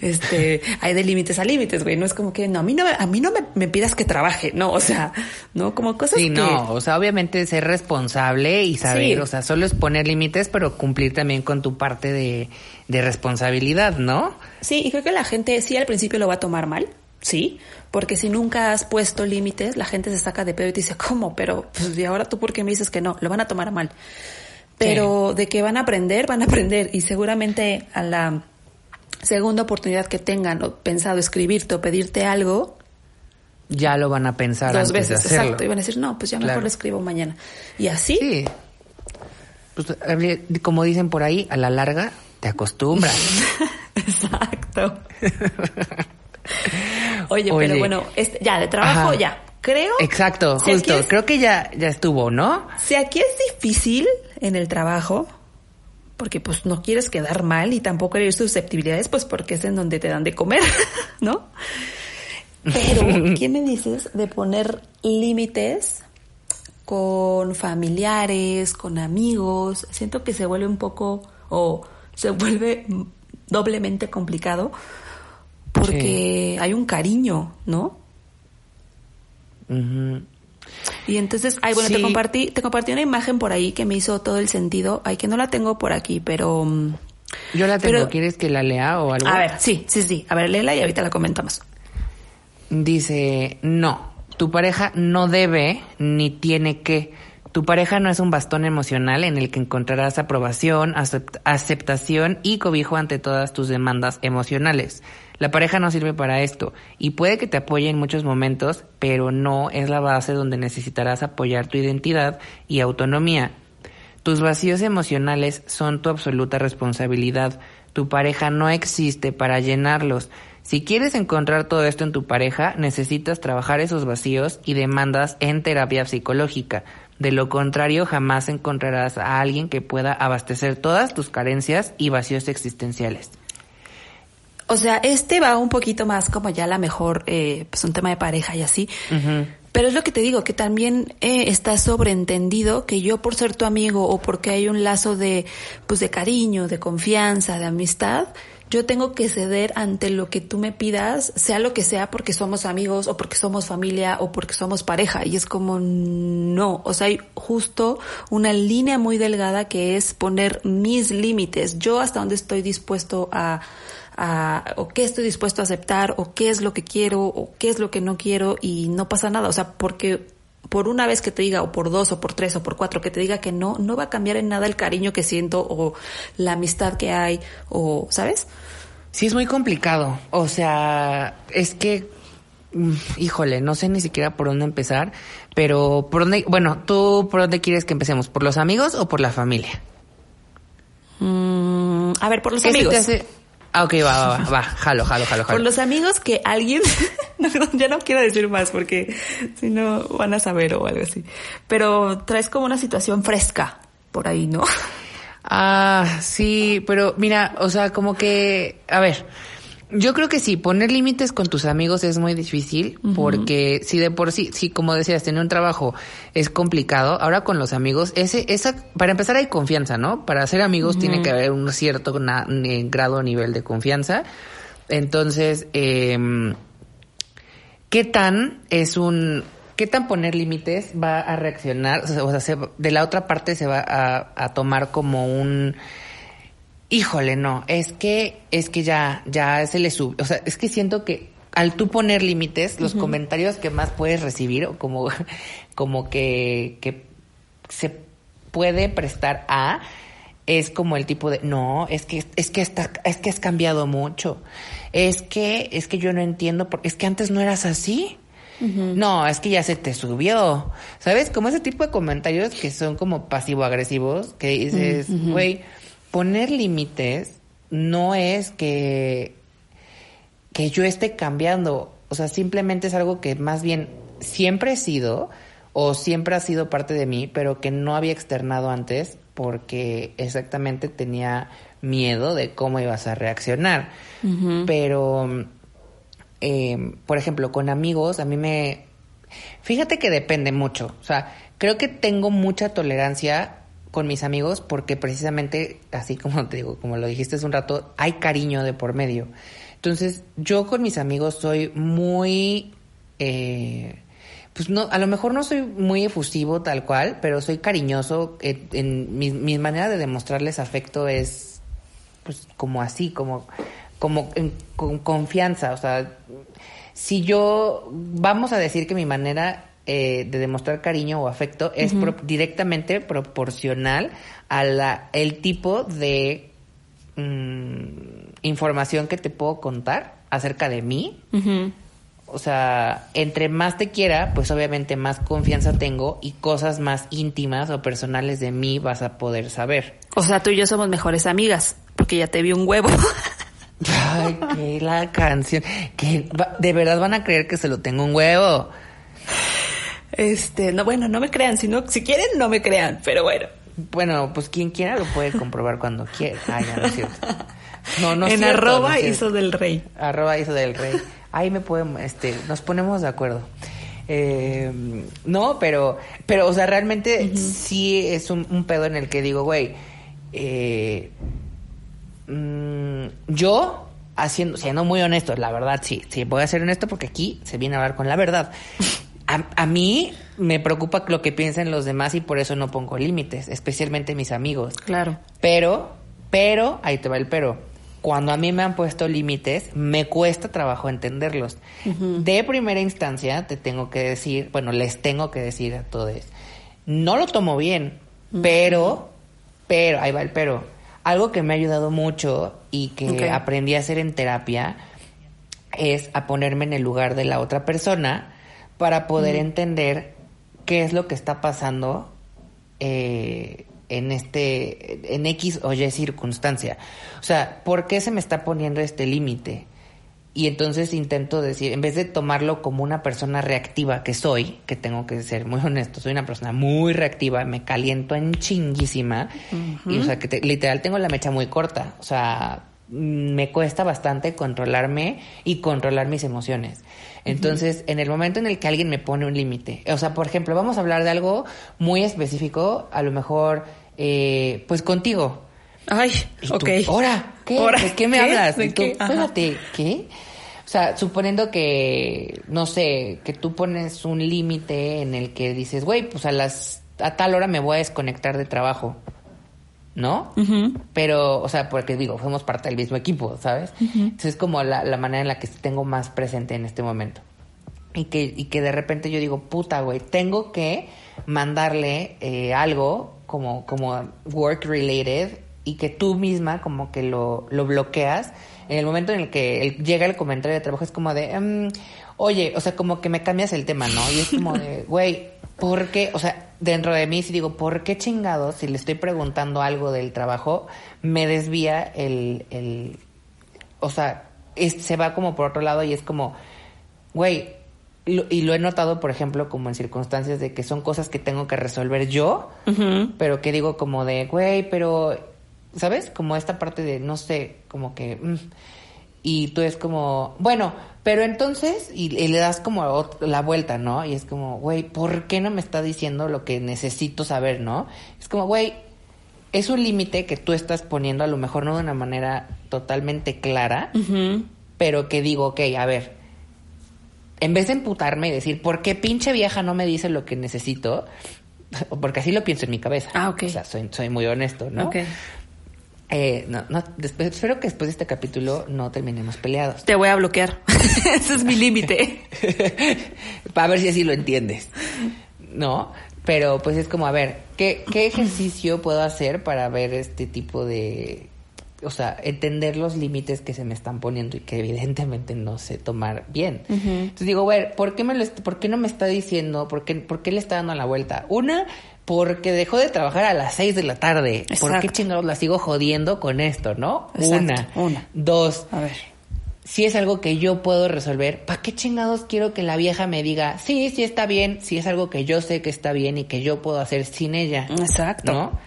Speaker 2: este, hay de límites a límites, güey. No es como que, no, a mí no, a mí no me, pidas que trabaje, no, o sea, no, como cosas
Speaker 1: sí, no, o sea, obviamente ser responsable y saber, o sea, solo es poner límites, pero cumplir también con tu parte de, de responsabilidad, ¿no?
Speaker 2: Sí, y creo que la gente sí al principio lo va a tomar mal, sí, porque si nunca has puesto límites, la gente se saca de pedo y te dice, ¿cómo? Pero, pues, ¿y ahora tú por qué me dices que no? Lo van a tomar mal. Pero de que van a aprender, van a aprender. Y seguramente a la segunda oportunidad que tengan o pensado escribirte o pedirte algo,
Speaker 1: ya lo van a pensar
Speaker 2: dos veces, exacto, y van a decir, no, pues ya mejor lo escribo mañana. Y así.
Speaker 1: Sí. Pues, como dicen por ahí, a la larga te acostumbras.
Speaker 2: exacto. Oye, pero bueno, este, ya, de trabajo ya. Creo.
Speaker 1: Exacto, justo. Creo que ya, ya estuvo, ¿no?
Speaker 2: Si aquí es difícil en el trabajo, porque pues no quieres quedar mal y tampoco eres susceptibilidades, pues porque es en donde te dan de comer, ¿no? Pero, ¿qué me dices de poner límites con familiares, con amigos? Siento que se vuelve un poco, o se vuelve doblemente complicado porque hay un cariño, ¿no? Y entonces, ay, bueno, te compartí, te compartí una imagen por ahí que me hizo todo el sentido. Ay, que no la tengo por aquí, pero... Mm,
Speaker 1: Yo la tengo, ¿quieres que la lea o algo?
Speaker 2: A ver, sí, sí, sí. A ver, léela y ahorita la comentamos.
Speaker 1: Dice, no, tu pareja no debe ni tiene que. Tu pareja no es un bastón emocional en el que encontrarás aprobación, aceptación y cobijo ante todas tus demandas emocionales. La pareja no sirve para esto y puede que te apoye en muchos momentos, pero no es la base donde necesitarás apoyar tu identidad y autonomía. Tus vacíos emocionales son tu absoluta responsabilidad. Tu pareja no existe para llenarlos. Si quieres encontrar todo esto en tu pareja, necesitas trabajar esos vacíos y demandas en terapia psicológica. De lo contrario, jamás encontrarás a alguien que pueda abastecer todas tus carencias y vacíos existenciales.
Speaker 2: O sea, este va un poquito más como ya la mejor, eh, pues un tema de pareja y así. Pero es lo que te digo, que también eh, está sobreentendido que yo por ser tu amigo o porque hay un lazo de, pues de cariño, de confianza, de amistad, yo tengo que ceder ante lo que tú me pidas, sea lo que sea, porque somos amigos o porque somos familia o porque somos pareja. Y es como, no, o sea, hay justo una línea muy delgada que es poner mis límites. Yo hasta dónde estoy dispuesto a, a, o qué estoy dispuesto a aceptar, o qué es lo que quiero, o qué es lo que no quiero, y no pasa nada. O sea, porque por una vez que te diga, o por dos, o por tres, o por cuatro, que te diga que no, no va a cambiar en nada el cariño que siento, o la amistad que hay, o, ¿sabes?
Speaker 1: Sí, es muy complicado. O sea, es que, mm, híjole, no sé ni siquiera por dónde empezar, pero por dónde, bueno, ¿tú por dónde quieres que empecemos? ¿Por los amigos o por la familia?
Speaker 2: Mm, a ver, por los amigos.
Speaker 1: Ah, ok, va, va, va, va, jalo, jalo, jalo, jalo.
Speaker 2: Por los amigos que alguien, ya no quiero decir más porque si no van a saber o algo así, pero traes como una situación fresca por ahí, ¿no?
Speaker 1: Ah, sí, pero mira, o sea, como que, a ver, yo creo que sí, poner límites con tus amigos es muy difícil porque si de por sí, sí, como decías, tener un trabajo es complicado, ahora con los amigos, ese, esa, para empezar hay confianza, ¿no? Para ser amigos tiene que haber un cierto grado o nivel de confianza. Entonces, eh, ¿qué tan es un, qué tan poner límites va a reaccionar? O sea, de la otra parte se va a, tomar como un híjole, no, es que, es que ya, ya se le sube, o sea, es que siento que al tú poner límites, los comentarios que más puedes recibir, o como, como que, que se puede prestar a, es como el tipo de, no, es que, es que está, es que has cambiado mucho. Es que, es que yo no entiendo, porque es que antes no eras así. No, es que ya se te subió. ¿Sabes? Como ese tipo de comentarios que son como pasivo-agresivos, que dices, güey, poner límites no es que, que yo esté cambiando. O sea, simplemente es algo que más bien siempre he sido o siempre ha sido parte de mí, pero que no había externado antes porque exactamente tenía miedo de cómo ibas a reaccionar. Pero eh, por ejemplo, con amigos, a mí me... Fíjate que depende mucho. O sea, creo que tengo mucha tolerancia con mis amigos porque precisamente, así como te digo, como lo dijiste hace un rato, hay cariño de por medio. Entonces, yo con mis amigos soy muy... Eh, pues no, a lo mejor no soy muy efusivo tal cual, pero soy cariñoso. En, mi, mi, manera de demostrarles afecto es pues como así, como como con confianza. O sea, si yo, vamos a decir que mi manera eh, de demostrar cariño o afecto es directamente proporcional a la, el tipo de mm, información que te puedo contar acerca de mí. O sea, entre más te quiera, pues obviamente más confianza tengo y cosas más íntimas o personales de mí vas a poder saber.
Speaker 2: O sea, tú y yo somos mejores amigas, porque ya te vi un huevo.
Speaker 1: Ay, que la canción. Que de verdad van a creer que se lo tengo un huevo.
Speaker 2: Este, no, bueno, no me crean. Si no, si quieren, no me crean, pero bueno.
Speaker 1: Bueno, pues quien quiera lo puede comprobar cuando quiera. Ay, no, es cierto. No, no
Speaker 2: En arroba hizo del rey.
Speaker 1: Arroba hizo del rey. Ahí me podemos, este, nos ponemos de acuerdo. Eh, no, pero, pero, o sea, realmente sí es un, un, pedo en el que digo, güey, eh, Mm, yo, haciendo, siendo muy honesto, la verdad sí, sí, voy a ser honesto porque aquí se viene a hablar con la verdad. A, mí me preocupa lo que piensen los demás y por eso no pongo límites, especialmente mis amigos.
Speaker 2: Claro.
Speaker 1: Pero, pero, ahí te va el pero. Cuando a mí me han puesto límites, me cuesta trabajo entenderlos. De primera instancia, te tengo que decir, bueno, les tengo que decir a todos, no lo tomo bien, pero, pero, ahí va el pero algo que me ha ayudado mucho y que aprendí a hacer en terapia es a ponerme en el lugar de la otra persona para poder entender qué es lo que está pasando eh, en este, en X o Y circunstancia. O sea, ¿por qué se me está poniendo este límite? Y entonces intento decir, en vez de tomarlo como una persona reactiva que soy, que tengo que ser muy honesto, soy una persona muy reactiva, me caliento en chinguísima, y o sea, que literal tengo la mecha muy corta, o sea, me cuesta bastante controlarme y controlar mis emociones. Entonces, en el momento en el que alguien me pone un límite, o sea, por ejemplo, vamos a hablar de algo muy específico, a lo mejor, eh, pues contigo.
Speaker 2: Ay,
Speaker 1: tú,
Speaker 2: ok.
Speaker 1: ¿Ahora? ¿Qué? ¿De qué me
Speaker 2: ¿Qué?
Speaker 1: hablas?
Speaker 2: ¿De
Speaker 1: Y tú,
Speaker 2: qué?
Speaker 1: Espérate, ¿qué? O sea, suponiendo que, no sé, que tú pones un límite en el que dices, güey, pues a las, a tal hora me voy a desconectar de trabajo. ¿No? Pero, o sea, porque digo, somos parte del mismo equipo, ¿sabes? Entonces es como la, la manera en la que tengo más presente en este momento. Y que, y que de repente yo digo, puta, güey, tengo que mandarle eh, algo como, como work related y que tú misma como que lo, lo bloqueas. En el momento en el que llega el comentario de trabajo es como de, "Mm, oye, o sea, como que me cambias el tema, ¿no? Y es como de, güey, ¿por qué? O sea, dentro de mí sí digo, ¿por qué chingados si le estoy preguntando algo del trabajo me desvía el, el o sea, es- se va como por otro lado y es como, güey, lo- y lo he notado, por ejemplo, como en circunstancias de que son cosas que tengo que resolver yo, pero que digo como de, güey, pero, ¿sabes? Como esta parte de, no sé, como que... mm. Y tú es como, bueno, pero entonces, y, y le das como la vuelta, ¿no? Y es como, güey, ¿por qué no me está diciendo lo que necesito saber, ¿no? Es como, güey, es un límite que tú estás poniendo, a lo mejor no de una manera totalmente clara, pero que digo, ok, a ver, en vez de emputarme y decir, ¿por qué pinche vieja no me dice lo que necesito? Porque así lo pienso en mi cabeza.
Speaker 2: Ah, ok.
Speaker 1: O sea, soy, soy muy honesto, ¿no?
Speaker 2: Ok.
Speaker 1: Eh, no, no, después, espero que después de este capítulo no terminemos peleados.
Speaker 2: Te voy a bloquear. Ese es mi límite.
Speaker 1: Para ver si así lo entiendes. ¿No? Pero pues es como, a ver, ¿qué, ¿qué ejercicio puedo hacer para ver este tipo de... O sea, entender los límites que se me están poniendo y que evidentemente no sé tomar bien. Entonces digo, güey, ¿por qué, me lo ¿por qué no me está diciendo? ¿Por qué, ¿Por qué le está dando la vuelta? Una, porque dejó de trabajar a las seis de la tarde. ¿Por qué
Speaker 2: Exacto.
Speaker 1: chingados la sigo jodiendo con esto, no?
Speaker 2: Exacto,
Speaker 1: Una.
Speaker 2: una.
Speaker 1: Dos,
Speaker 2: A ver.
Speaker 1: si es algo que yo puedo resolver, ¿para qué chingados quiero que la vieja me diga, sí, sí está bien, si es algo que yo sé que está bien y que yo puedo hacer sin ella?
Speaker 2: Exacto.
Speaker 1: ¿No?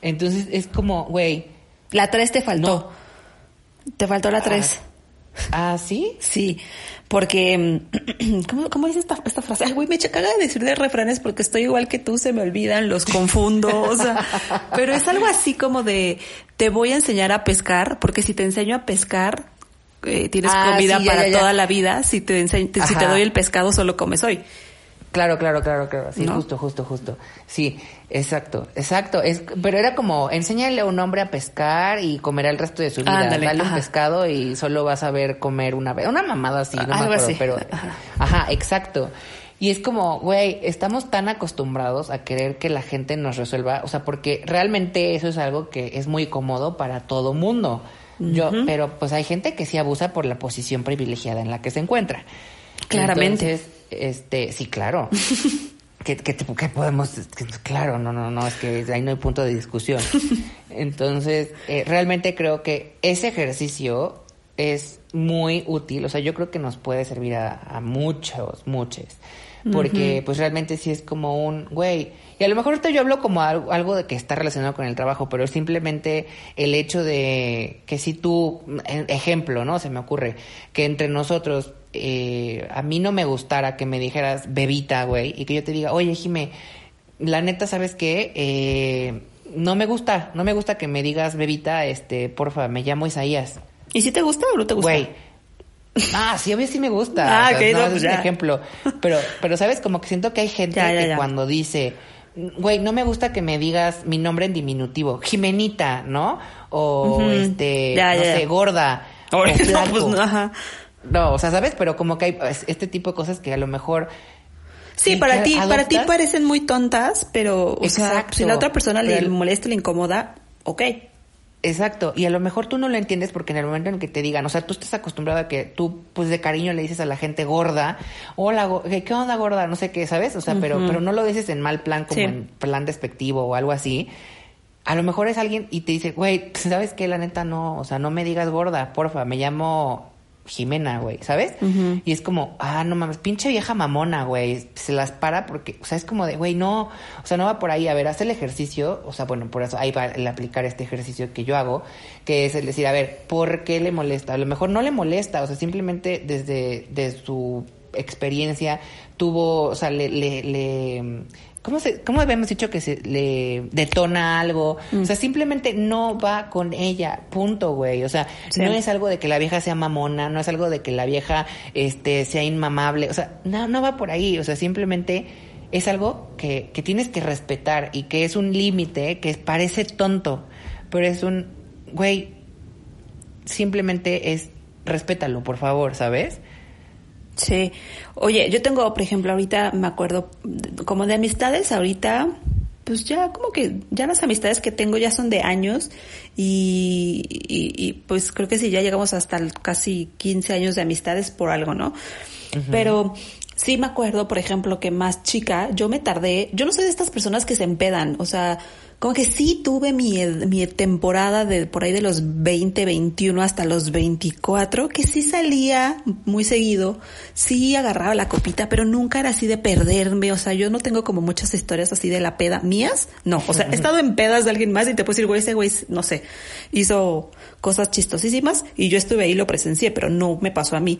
Speaker 1: Entonces es como, güey,
Speaker 2: La 3 te faltó. Te faltó la 3.
Speaker 1: ¿Ah, sí?
Speaker 2: Sí, porque... mm, ¿Cómo, cómo dice esta, esta frase? Ay, güey, me echa caga de decir de refranes porque estoy igual que tú, se me olvidan, los confundo, o sea... Pero es algo así como de, te voy a enseñar a pescar, porque si te enseño a pescar, eh, tienes
Speaker 1: Ah,
Speaker 2: comida
Speaker 1: sí, ya,
Speaker 2: para
Speaker 1: ya, ya.
Speaker 2: toda la vida. Si te, si te doy el pescado, solo comes hoy.
Speaker 1: Claro, claro, claro, claro. Sí,
Speaker 2: ¿No?
Speaker 1: justo, justo, justo. Sí, exacto, exacto. Es, pero era como, enséñale a un hombre a pescar y comerá el resto de su vida.
Speaker 2: Ándale,
Speaker 1: Dale un
Speaker 2: ajá.
Speaker 1: pescado y solo vas a ver comer una vez. Una mamada así, no me acuerdo,
Speaker 2: así.
Speaker 1: pero...
Speaker 2: Ajá.
Speaker 1: Exacto. Y es como, güey, estamos tan acostumbrados a querer que la gente nos resuelva, o sea, porque realmente eso es algo que es muy cómodo para todo mundo. Yo, pero pues hay gente que sí abusa por la posición privilegiada en la que se encuentra.
Speaker 2: Claramente.
Speaker 1: Entonces, este, sí, claro. que, que, que podemos, que- claro, no, no, no, es que ahí no hay punto de discusión. Entonces, eh, realmente creo que ese ejercicio es muy útil, o sea, yo creo que nos puede servir a, a muchos, muchos, porque pues realmente sí es como un, güey, y a lo mejor ahorita yo hablo como algo, algo de que está relacionado con el trabajo, pero es simplemente el hecho de que si tú, ejemplo, ¿no? Se me ocurre que entre nosotros, eh, a mí no me gustara que me dijeras bebita, güey, y que yo te diga, oye, Jime, la neta, ¿sabes qué? Eh, no me gusta, no me gusta que me digas bebita, este, porfa, me llamo Isaías.
Speaker 2: ¿Y si te gusta o no te gusta?
Speaker 1: Güey. Ah, sí, a veces sí me gusta.
Speaker 2: Ah,
Speaker 1: O sea, no,
Speaker 2: no,
Speaker 1: es
Speaker 2: pues
Speaker 1: un ejemplo. Pero, pero sabes, como que siento que hay gente
Speaker 2: Ya, ya,
Speaker 1: que cuando dice, güey, no me gusta que me digas mi nombre en diminutivo, Jimenita, ¿no? O este, no sé, gorda. O flaco.
Speaker 2: pues ajá.
Speaker 1: No, o sea, ¿sabes? Pero como que hay es- este tipo de cosas que a lo mejor...
Speaker 2: Sí, para ti, para ti parecen muy tontas, pero, o sea, si la otra persona le molesta, le incomoda, ok.
Speaker 1: Exacto, y a lo mejor tú no lo entiendes porque en el momento en que te digan, o sea, tú estás acostumbrado a que tú, pues de cariño le dices a la gente gorda, hola, ¿qué onda gorda? No sé qué, ¿sabes? O sea, pero, pero no lo dices en mal plan, como
Speaker 2: Sí.
Speaker 1: en plan despectivo o algo así. A lo mejor es alguien y te dice, güey, ¿sabes qué? La neta no, o sea, no me digas gorda, porfa, me llamo Jimena, güey, ¿sabes? Y es como, ah, no mames, pinche vieja mamona, güey, se las para porque, o sea, es como de, güey, no, o sea, no va por ahí, a ver, haz el ejercicio, o sea, bueno, por eso ahí va el aplicar este ejercicio que yo hago, que es el decir, a ver, ¿por qué le molesta? A lo mejor no le molesta, o sea, simplemente desde de su experiencia tuvo, o sea, le, le, le ¿Cómo, se, ¿Cómo habíamos dicho que se le detona algo? O sea, simplemente no va con ella, punto, güey. O sea, no es algo de que la vieja sea mamona, no es algo de que la vieja este, sea inmamable. O sea, no, no va por ahí. O sea, simplemente es algo que, que tienes que respetar y que es un límite que parece tonto, pero es un, güey, simplemente es, respétalo, por favor, ¿sabes?
Speaker 2: Sí. Oye, yo tengo, por ejemplo, ahorita me acuerdo como de amistades, ahorita, pues ya como que ya las amistades que tengo ya son de años y, y, pues creo que sí, ya llegamos hasta casi 15 años de amistades por algo, ¿no? Pero sí me acuerdo, por ejemplo, que más chica, yo me tardé, yo no soy de estas personas que se empedan, o sea, como que sí tuve mi, mi temporada de por ahí de los 20, 21 hasta los 24, que sí salía muy seguido, sí agarraba la copita, pero nunca era así de perderme, o sea, yo no tengo como muchas historias así de la peda. Mías, no, o sea, he estado en pedas de alguien más y te puedo decir, güey, ese güey, no sé, hizo cosas chistosísimas y yo estuve ahí, lo presencié, pero no me pasó a mí.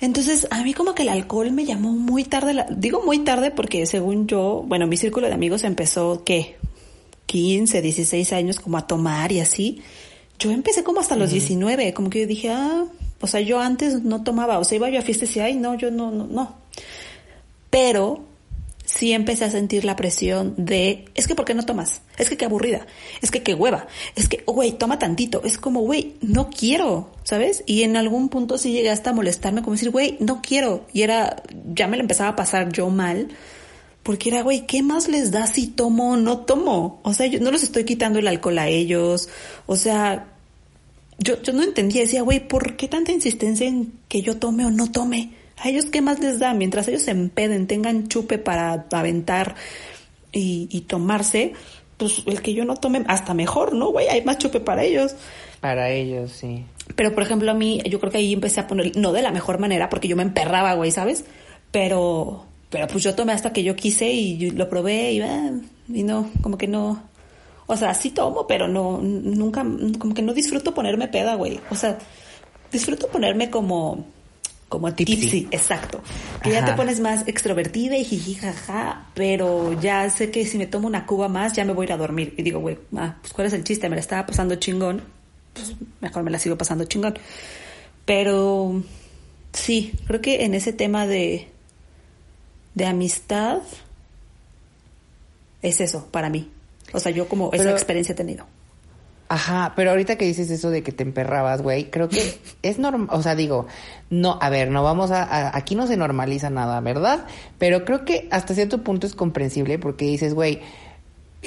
Speaker 2: Entonces, a mí como que el alcohol me llamó muy tarde, digo muy tarde porque según yo, bueno, mi círculo de amigos empezó, ¿qué? 15, 16 años como a tomar y así. Yo empecé como hasta los 19, como que yo dije, ah, o sea, yo antes no tomaba, o sea, iba yo a fiestas y, ay, no, yo no, no, no. Pero sí empecé a sentir la presión de, es que ¿por qué no tomas? Es que qué aburrida, es que qué hueva, es que, güey, toma tantito, es como, güey, no quiero, ¿sabes? Y en algún punto sí llegué hasta a molestarme, como decir, güey, no quiero. Y era, ya me lo empezaba a pasar yo mal, porque era, güey, ¿qué más les da si tomo o no tomo? O sea, yo no les estoy quitando el alcohol a ellos, o sea, yo, yo no entendía, decía, güey, ¿por qué tanta insistencia en que yo tome o no tome? ¿A ellos qué más les da? Mientras ellos se empeden, tengan chupe para aventar y, tomarse, pues el que yo no tome, hasta mejor, ¿no, güey? Hay más chupe para ellos.
Speaker 1: Para ellos, sí.
Speaker 2: Pero, por ejemplo, a mí, yo creo que ahí empecé a poner, no de la mejor manera, porque yo me emperraba, güey, ¿sabes? Pero, pero pues yo tomé hasta que yo quise y lo probé y, ah, y no, como que no. O sea, sí tomo, pero no, nunca, como que no disfruto ponerme peda, güey. O sea, disfruto ponerme como como tipsy, exacto. Que ya te pones más extrovertida y jijijaja, pero ya sé que si me tomo una cuba más ya me voy a ir a dormir. Y digo, güey, ah, pues ¿cuál es el chiste? Me la estaba pasando chingón, pues mejor me la sigo pasando chingón. Pero sí, creo que en ese tema de, de amistad es eso para mí. O sea, yo como esa experiencia he tenido.
Speaker 1: Ajá, pero ahorita que dices eso de que te emperrabas, güey, creo que es normal, o sea, digo, no, a ver, no vamos a, aquí no se normaliza nada, ¿verdad? Pero creo que hasta cierto punto es comprensible porque dices, güey,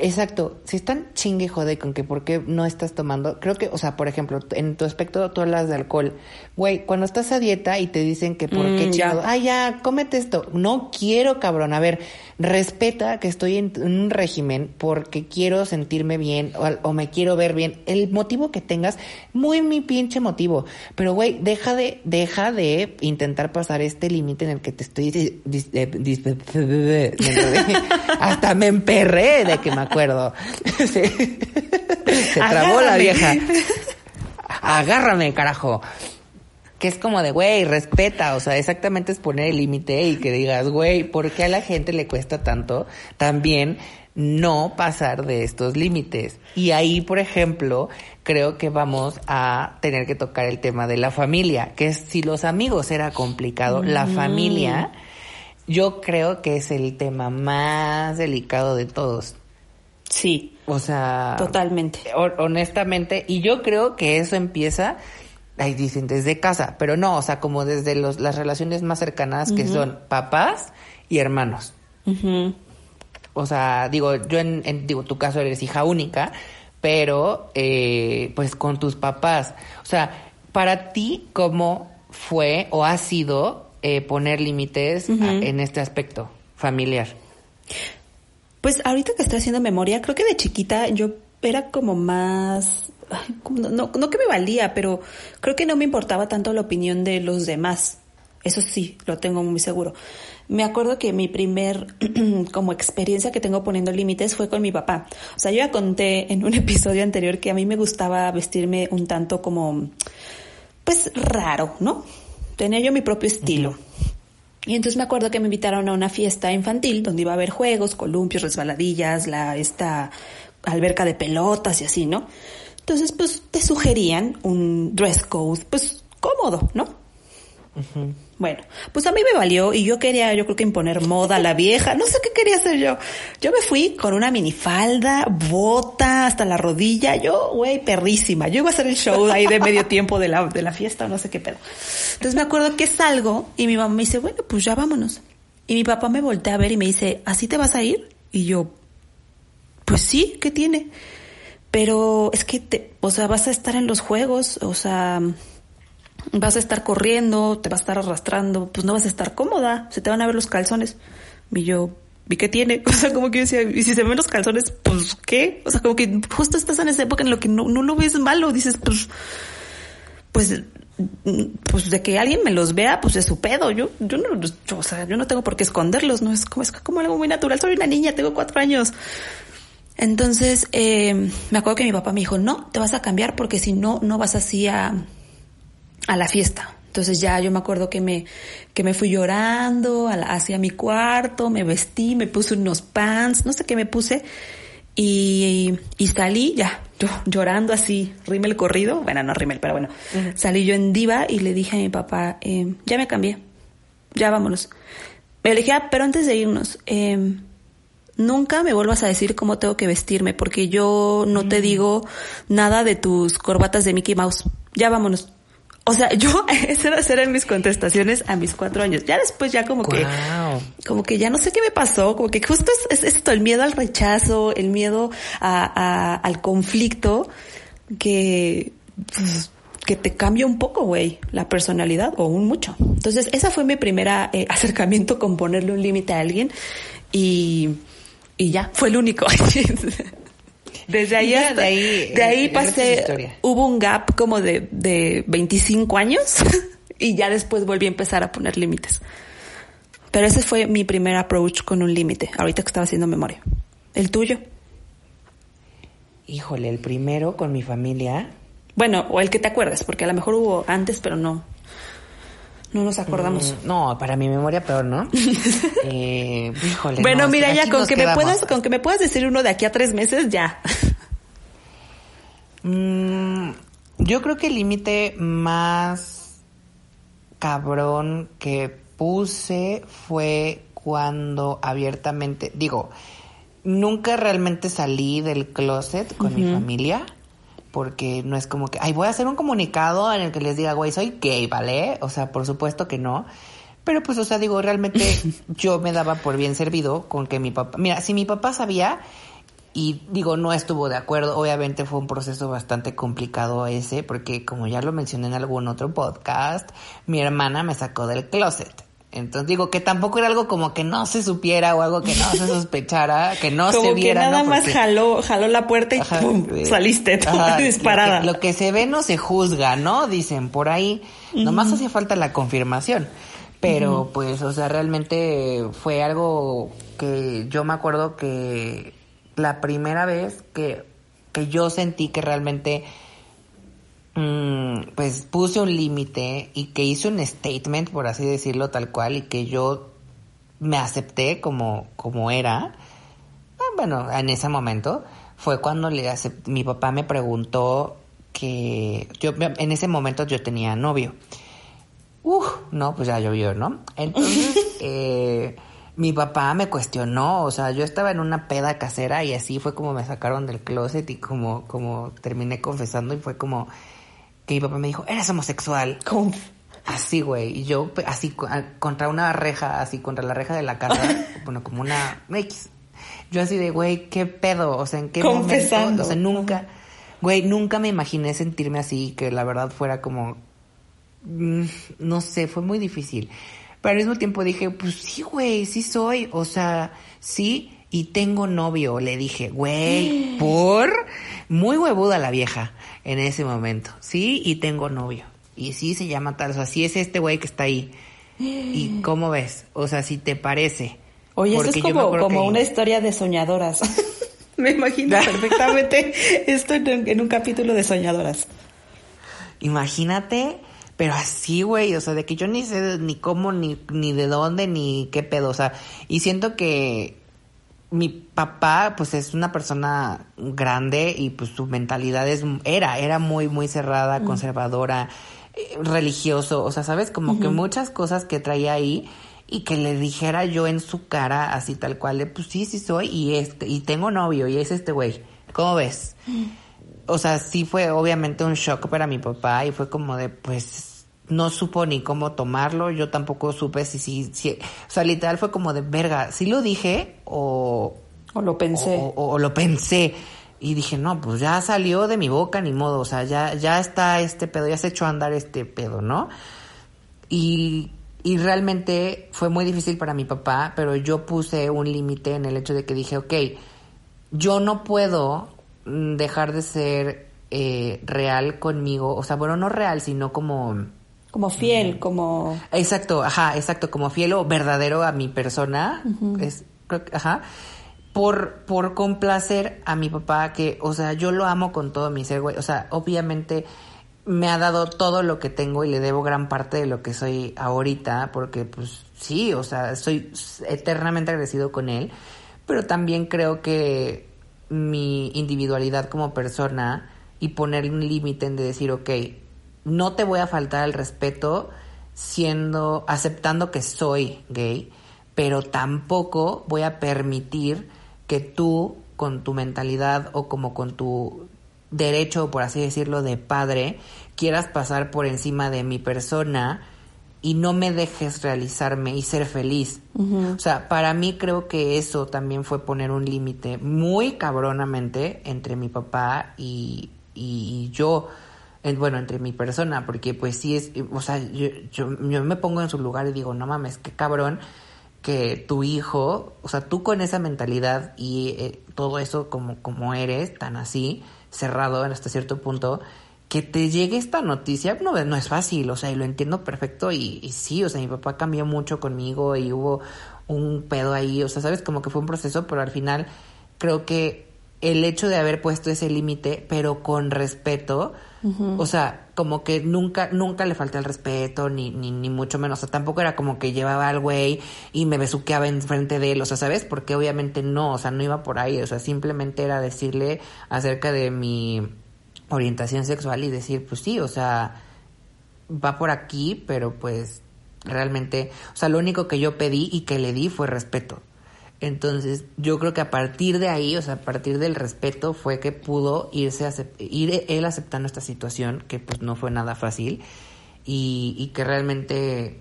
Speaker 1: Exacto, si están chingue jode con que por qué no estás tomando, creo que, o sea, por ejemplo, en tu aspecto tú hablas de alcohol, güey, cuando estás a dieta y te dicen que por qué mm, ya. ay ya, cómete esto, no quiero cabrón, a ver, respeta que estoy en, un régimen porque quiero sentirme bien o, me quiero ver bien. El motivo que tengas, muy mi pinche motivo. Pero, güey, deja de, deja de intentar pasar este límite en el que te estoy... hasta me emperré de que me acuerdo. Se, trabó la vieja. Agárrame, carajo que es como de, güey, respeta, o sea, exactamente es poner el límite y que digas, güey, ¿por qué a la gente le cuesta tanto también no pasar de estos límites? Y ahí, por ejemplo, creo que vamos a tener que tocar el tema de la familia, que es si los amigos era complicado, la familia, yo creo que es el tema más delicado de todos.
Speaker 2: Sí.
Speaker 1: O sea.
Speaker 2: Totalmente.
Speaker 1: Honestamente, y yo creo que eso empieza ahí dicen desde casa, pero no, o sea, como desde los, las relaciones más cercanas que son papás y hermanos. O sea, digo, yo en, digo, tu caso eres hija única, pero eh, pues con tus papás. O sea, para ti, ¿cómo fue o ha sido eh, poner límites en este aspecto familiar?
Speaker 2: Pues ahorita que estoy haciendo memoria, creo que de chiquita yo era como más no, no que me valía, pero creo que no me importaba tanto la opinión de los demás. Eso sí, lo tengo muy seguro. Me acuerdo que mi primer como experiencia que tengo poniendo límites fue con mi papá. O sea, yo ya conté en un episodio anterior que a mí me gustaba vestirme un tanto como, pues raro, ¿no? Tenía yo mi propio estilo. Y entonces me acuerdo que me invitaron a una fiesta infantil donde iba a haber juegos, columpios, resbaladillas, la, esta alberca de pelotas y así, ¿no? Entonces, pues te sugerían un dress code, pues cómodo, ¿no? Bueno, pues a mí me valió y yo quería, yo creo que imponer moda a la vieja, no sé qué quería hacer yo. Yo me fui con una minifalda, bota hasta la rodilla, yo, güey, perrísima. Yo iba a hacer el show ahí de medio tiempo de la, de la fiesta, no sé qué pedo. Entonces me acuerdo que salgo y mi mamá me dice, bueno, pues ya vámonos. Y mi papá me voltea a ver y me dice, ¿así te vas a ir? Y yo, pues sí, ¿qué tiene? Pero es que te, o sea, vas a estar en los juegos, o sea, vas a estar corriendo, te vas a estar arrastrando, pues no vas a estar cómoda, se te van a ver los calzones. Y yo, ¿y qué tiene? O sea, como que yo decía, y si se ven los calzones, pues ¿qué? O sea, como que justo estás en esa época en lo que no, no lo ves malo, dices, pues, pues, pues de que alguien me los vea, pues es su pedo. Yo, yo no, o sea, yo no tengo por qué esconderlos, no es como, es como algo muy natural. Soy una niña, tengo cuatro años. Entonces, eh, me acuerdo que mi papá me dijo, no, te vas a cambiar porque si no, no vas así a, a la fiesta. Entonces ya yo me acuerdo que me, que me fui llorando hacia mi cuarto, me vestí, me puse unos pants, no sé qué me puse y, y salí ya, yo llorando así, rímel corrido, bueno, no rímel, pero bueno, salí yo en diva y le dije a mi papá, eh, ya me cambié, ya vámonos. Me le dije, ah, pero antes de irnos, eh, nunca me vuelvas a decir cómo tengo que vestirme, porque yo no te digo nada de tus corbatas de Mickey Mouse. Ya vámonos. O sea, yo, esas eran mis contestaciones a mis cuatro años. Ya después ya como que, como que ya no sé qué me pasó, como que justo es, esto, el miedo al rechazo, el miedo a, al conflicto, que, pues, que te cambia un poco, güey, la personalidad o un mucho. Entonces, esa fue mi primera eh, acercamiento con ponerle un límite a alguien y, y ya, fue el único. Desde ahí hasta, de ahí, de ahí pasé, hubo un gap como de, de 25 años y ya después volví a empezar a poner límites. Pero ese fue mi primer approach con un límite, ahorita que estaba haciendo memoria. ¿El tuyo?
Speaker 1: Híjole, el primero con mi familia.
Speaker 2: Bueno, o el que te acuerdas, porque a lo mejor hubo antes, pero no. No nos acordamos.
Speaker 1: Mm, no, para mi memoria peor, ¿no? eh, híjole.
Speaker 2: Bueno, mira, ya con que me puedas, con que me puedas decir uno de aquí a tres meses, ya.
Speaker 1: Mm, yo creo que el límite más cabrón que puse fue cuando abiertamente, digo, nunca realmente salí del closet con mi familia porque no es como que, ay, voy a hacer un comunicado en el que les diga, güey, soy gay, ¿vale? O sea, por supuesto que no. Pero pues, o sea, digo, realmente yo me daba por bien servido con que mi papá, mira, si mi papá sabía y digo, no estuvo de acuerdo, obviamente fue un proceso bastante complicado ese, porque como ya lo mencioné en algún otro podcast, mi hermana me sacó del closet. Entonces digo que tampoco era algo como que no se supiera o algo que no se sospechara, que no se viera.
Speaker 2: Que nada
Speaker 1: más
Speaker 2: jaló, jaló la puerta y pum, saliste disparada.
Speaker 1: Lo que, se ve no se juzga, ¿no? Dicen por ahí. Nomás hacía falta la confirmación. Pero pues, o sea, realmente fue algo que yo me acuerdo que la primera vez que, que yo sentí que realmente Mm, pues puse un límite y que hice un statement, por así decirlo, tal cual, y que yo me acepté como, como era, ah, bueno, en ese momento, fue cuando le mi papá me preguntó que yo, en ese momento yo tenía novio. Uf, no, pues ya llovió, ¿no? Entonces, eh, mi papá me cuestionó, o sea, yo estaba en una peda casera y así fue como me sacaron del closet y como, como terminé confesando y fue como, que mi papá me dijo, eres homosexual.
Speaker 2: ¿Cómo?
Speaker 1: Así, güey. Y yo, así, contra una reja, así, contra la reja de la casa, bueno, como una X. Yo así de, güey, ¿qué pedo? O sea, ¿en qué
Speaker 2: Confesando.
Speaker 1: momento? O sea, nunca, güey, nunca me imaginé sentirme así, que la verdad fuera como, mm, no sé, fue muy difícil. Pero al mismo tiempo dije, pues sí, güey, sí soy. O sea, sí, y tengo novio. Le dije, güey, por muy huevuda la vieja. en ese momento. Sí, y tengo novio. Y sí se llama tal, o sea, sí es este güey que está ahí. ¿Y cómo ves? O sea, si te parece.
Speaker 2: Oye, esto es como, como una historia de soñadoras. me imagino perfectamente esto en, un capítulo de soñadoras.
Speaker 1: Imagínate, pero así, güey, o sea, de que yo ni sé ni cómo, ni, ni de dónde, ni qué pedo, o sea, y siento que mi papá, pues es una persona grande y pues su mentalidad es, era, era muy, muy cerrada, conservadora religioso, o sea, ¿sabes? Como que muchas cosas que traía ahí y que le dijera yo en su cara así tal cual de pues sí, sí soy y este y tengo novio y es este güey. ¿Cómo ves? O sea, sí fue obviamente un shock para mi papá y fue como de pues no supo ni cómo tomarlo, yo tampoco supe si si, si o sea, literal fue como de verga, si lo dije o
Speaker 2: o lo pensé.
Speaker 1: o lo pensé. Y dije, no, pues ya salió de mi boca, ni modo, o sea, ya, ya está este pedo, ya se echó a andar este pedo, ¿no? Y, y realmente fue muy difícil para mi papá, pero yo puse un límite en el hecho de que dije, ok, yo no puedo mm, dejar de ser eh, real conmigo, o sea, bueno, no real, sino como...
Speaker 2: Como fiel, como...
Speaker 1: Exacto, ajá, exacto, como fiel o verdadero a mi persona, es, ajá por, por complacer a mi papá, que, o sea, yo lo amo con todo mi ser, güey. O sea, obviamente me ha dado todo lo que tengo y le debo gran parte de lo que soy ahorita, porque pues sí, o sea, soy eternamente agradecido con él, pero también creo que mi individualidad como persona y poner un límite en de decir, ok, no te voy a faltar el respeto siendo, aceptando que soy gay, pero tampoco voy a permitir que tú con tu mentalidad o como con tu derecho, por así decirlo, de padre, quieras pasar por encima de mi persona y no me dejes realizarme y ser feliz. O sea, para mí creo que eso también fue poner un límite muy cabronamente entre mi papá y, y yo, bueno, entre mi persona, porque pues sí es, o sea, yo, yo, yo me pongo en su lugar y digo, no mames, qué cabrón que tu hijo, o sea, tú con esa mentalidad y eh, todo eso como, como eres, tan así, cerrado hasta cierto punto, que te llegue esta noticia, no, no es fácil, o sea, y lo entiendo perfecto y, y, sí, o sea, mi papá cambió mucho conmigo y hubo un pedo ahí, o sea, sabes, como que fue un proceso, pero al final creo que el hecho de haber puesto ese límite, pero con respeto, o sea, como que nunca, nunca le falté el respeto, ni, ni, ni mucho menos. O sea, tampoco era como que llevaba al güey y me besuqueaba enfrente de él, o sea, ¿sabes? Porque obviamente no, o sea, no iba por ahí, o sea, simplemente era decirle acerca de mi orientación sexual y decir, pues sí, o sea, va por aquí, pero pues realmente, o sea, lo único que yo pedí y que le di fue respeto. Entonces, yo creo que a partir de ahí, o sea, a partir del respeto, fue que pudo irse a ir él aceptando esta situación, que pues no fue nada fácil, y, y que realmente,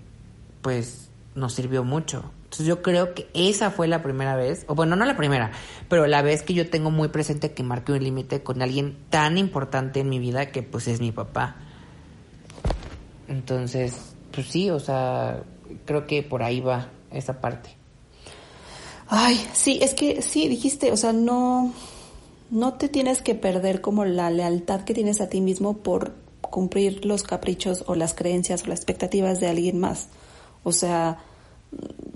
Speaker 1: pues, nos sirvió mucho. Entonces, yo creo que esa fue la primera vez, o bueno, no la primera, pero la vez que yo tengo muy presente que marqué un límite con alguien tan importante en mi vida que pues es mi papá. Entonces, pues sí, o sea, creo que por ahí va esa parte.
Speaker 2: Ay, sí, es que sí, dijiste, o sea, no, no te tienes que perder como la lealtad que tienes a ti mismo por cumplir los caprichos o las creencias o las expectativas de alguien más. O sea,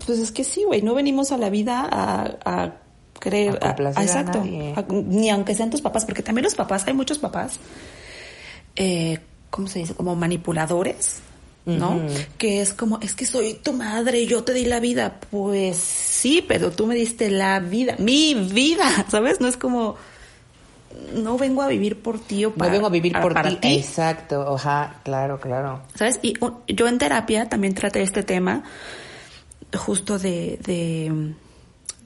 Speaker 2: pues es que sí, güey, no venimos a la vida a, a creer, a, exacto, ni aunque sean tus papás, porque también los papás, hay muchos papás, eh, ¿cómo se dice? Como manipuladores ¿no? Que es como, es que soy tu madre, yo te di la vida. Pues sí, pero tú me diste la vida, mi vida, ¿sabes? No es como, no vengo a vivir por ti o para,
Speaker 1: no vengo a vivir por ti. Exacto, ajá, claro, claro.
Speaker 2: ¿Sabes? Y yo en terapia también traté este tema justo de, de,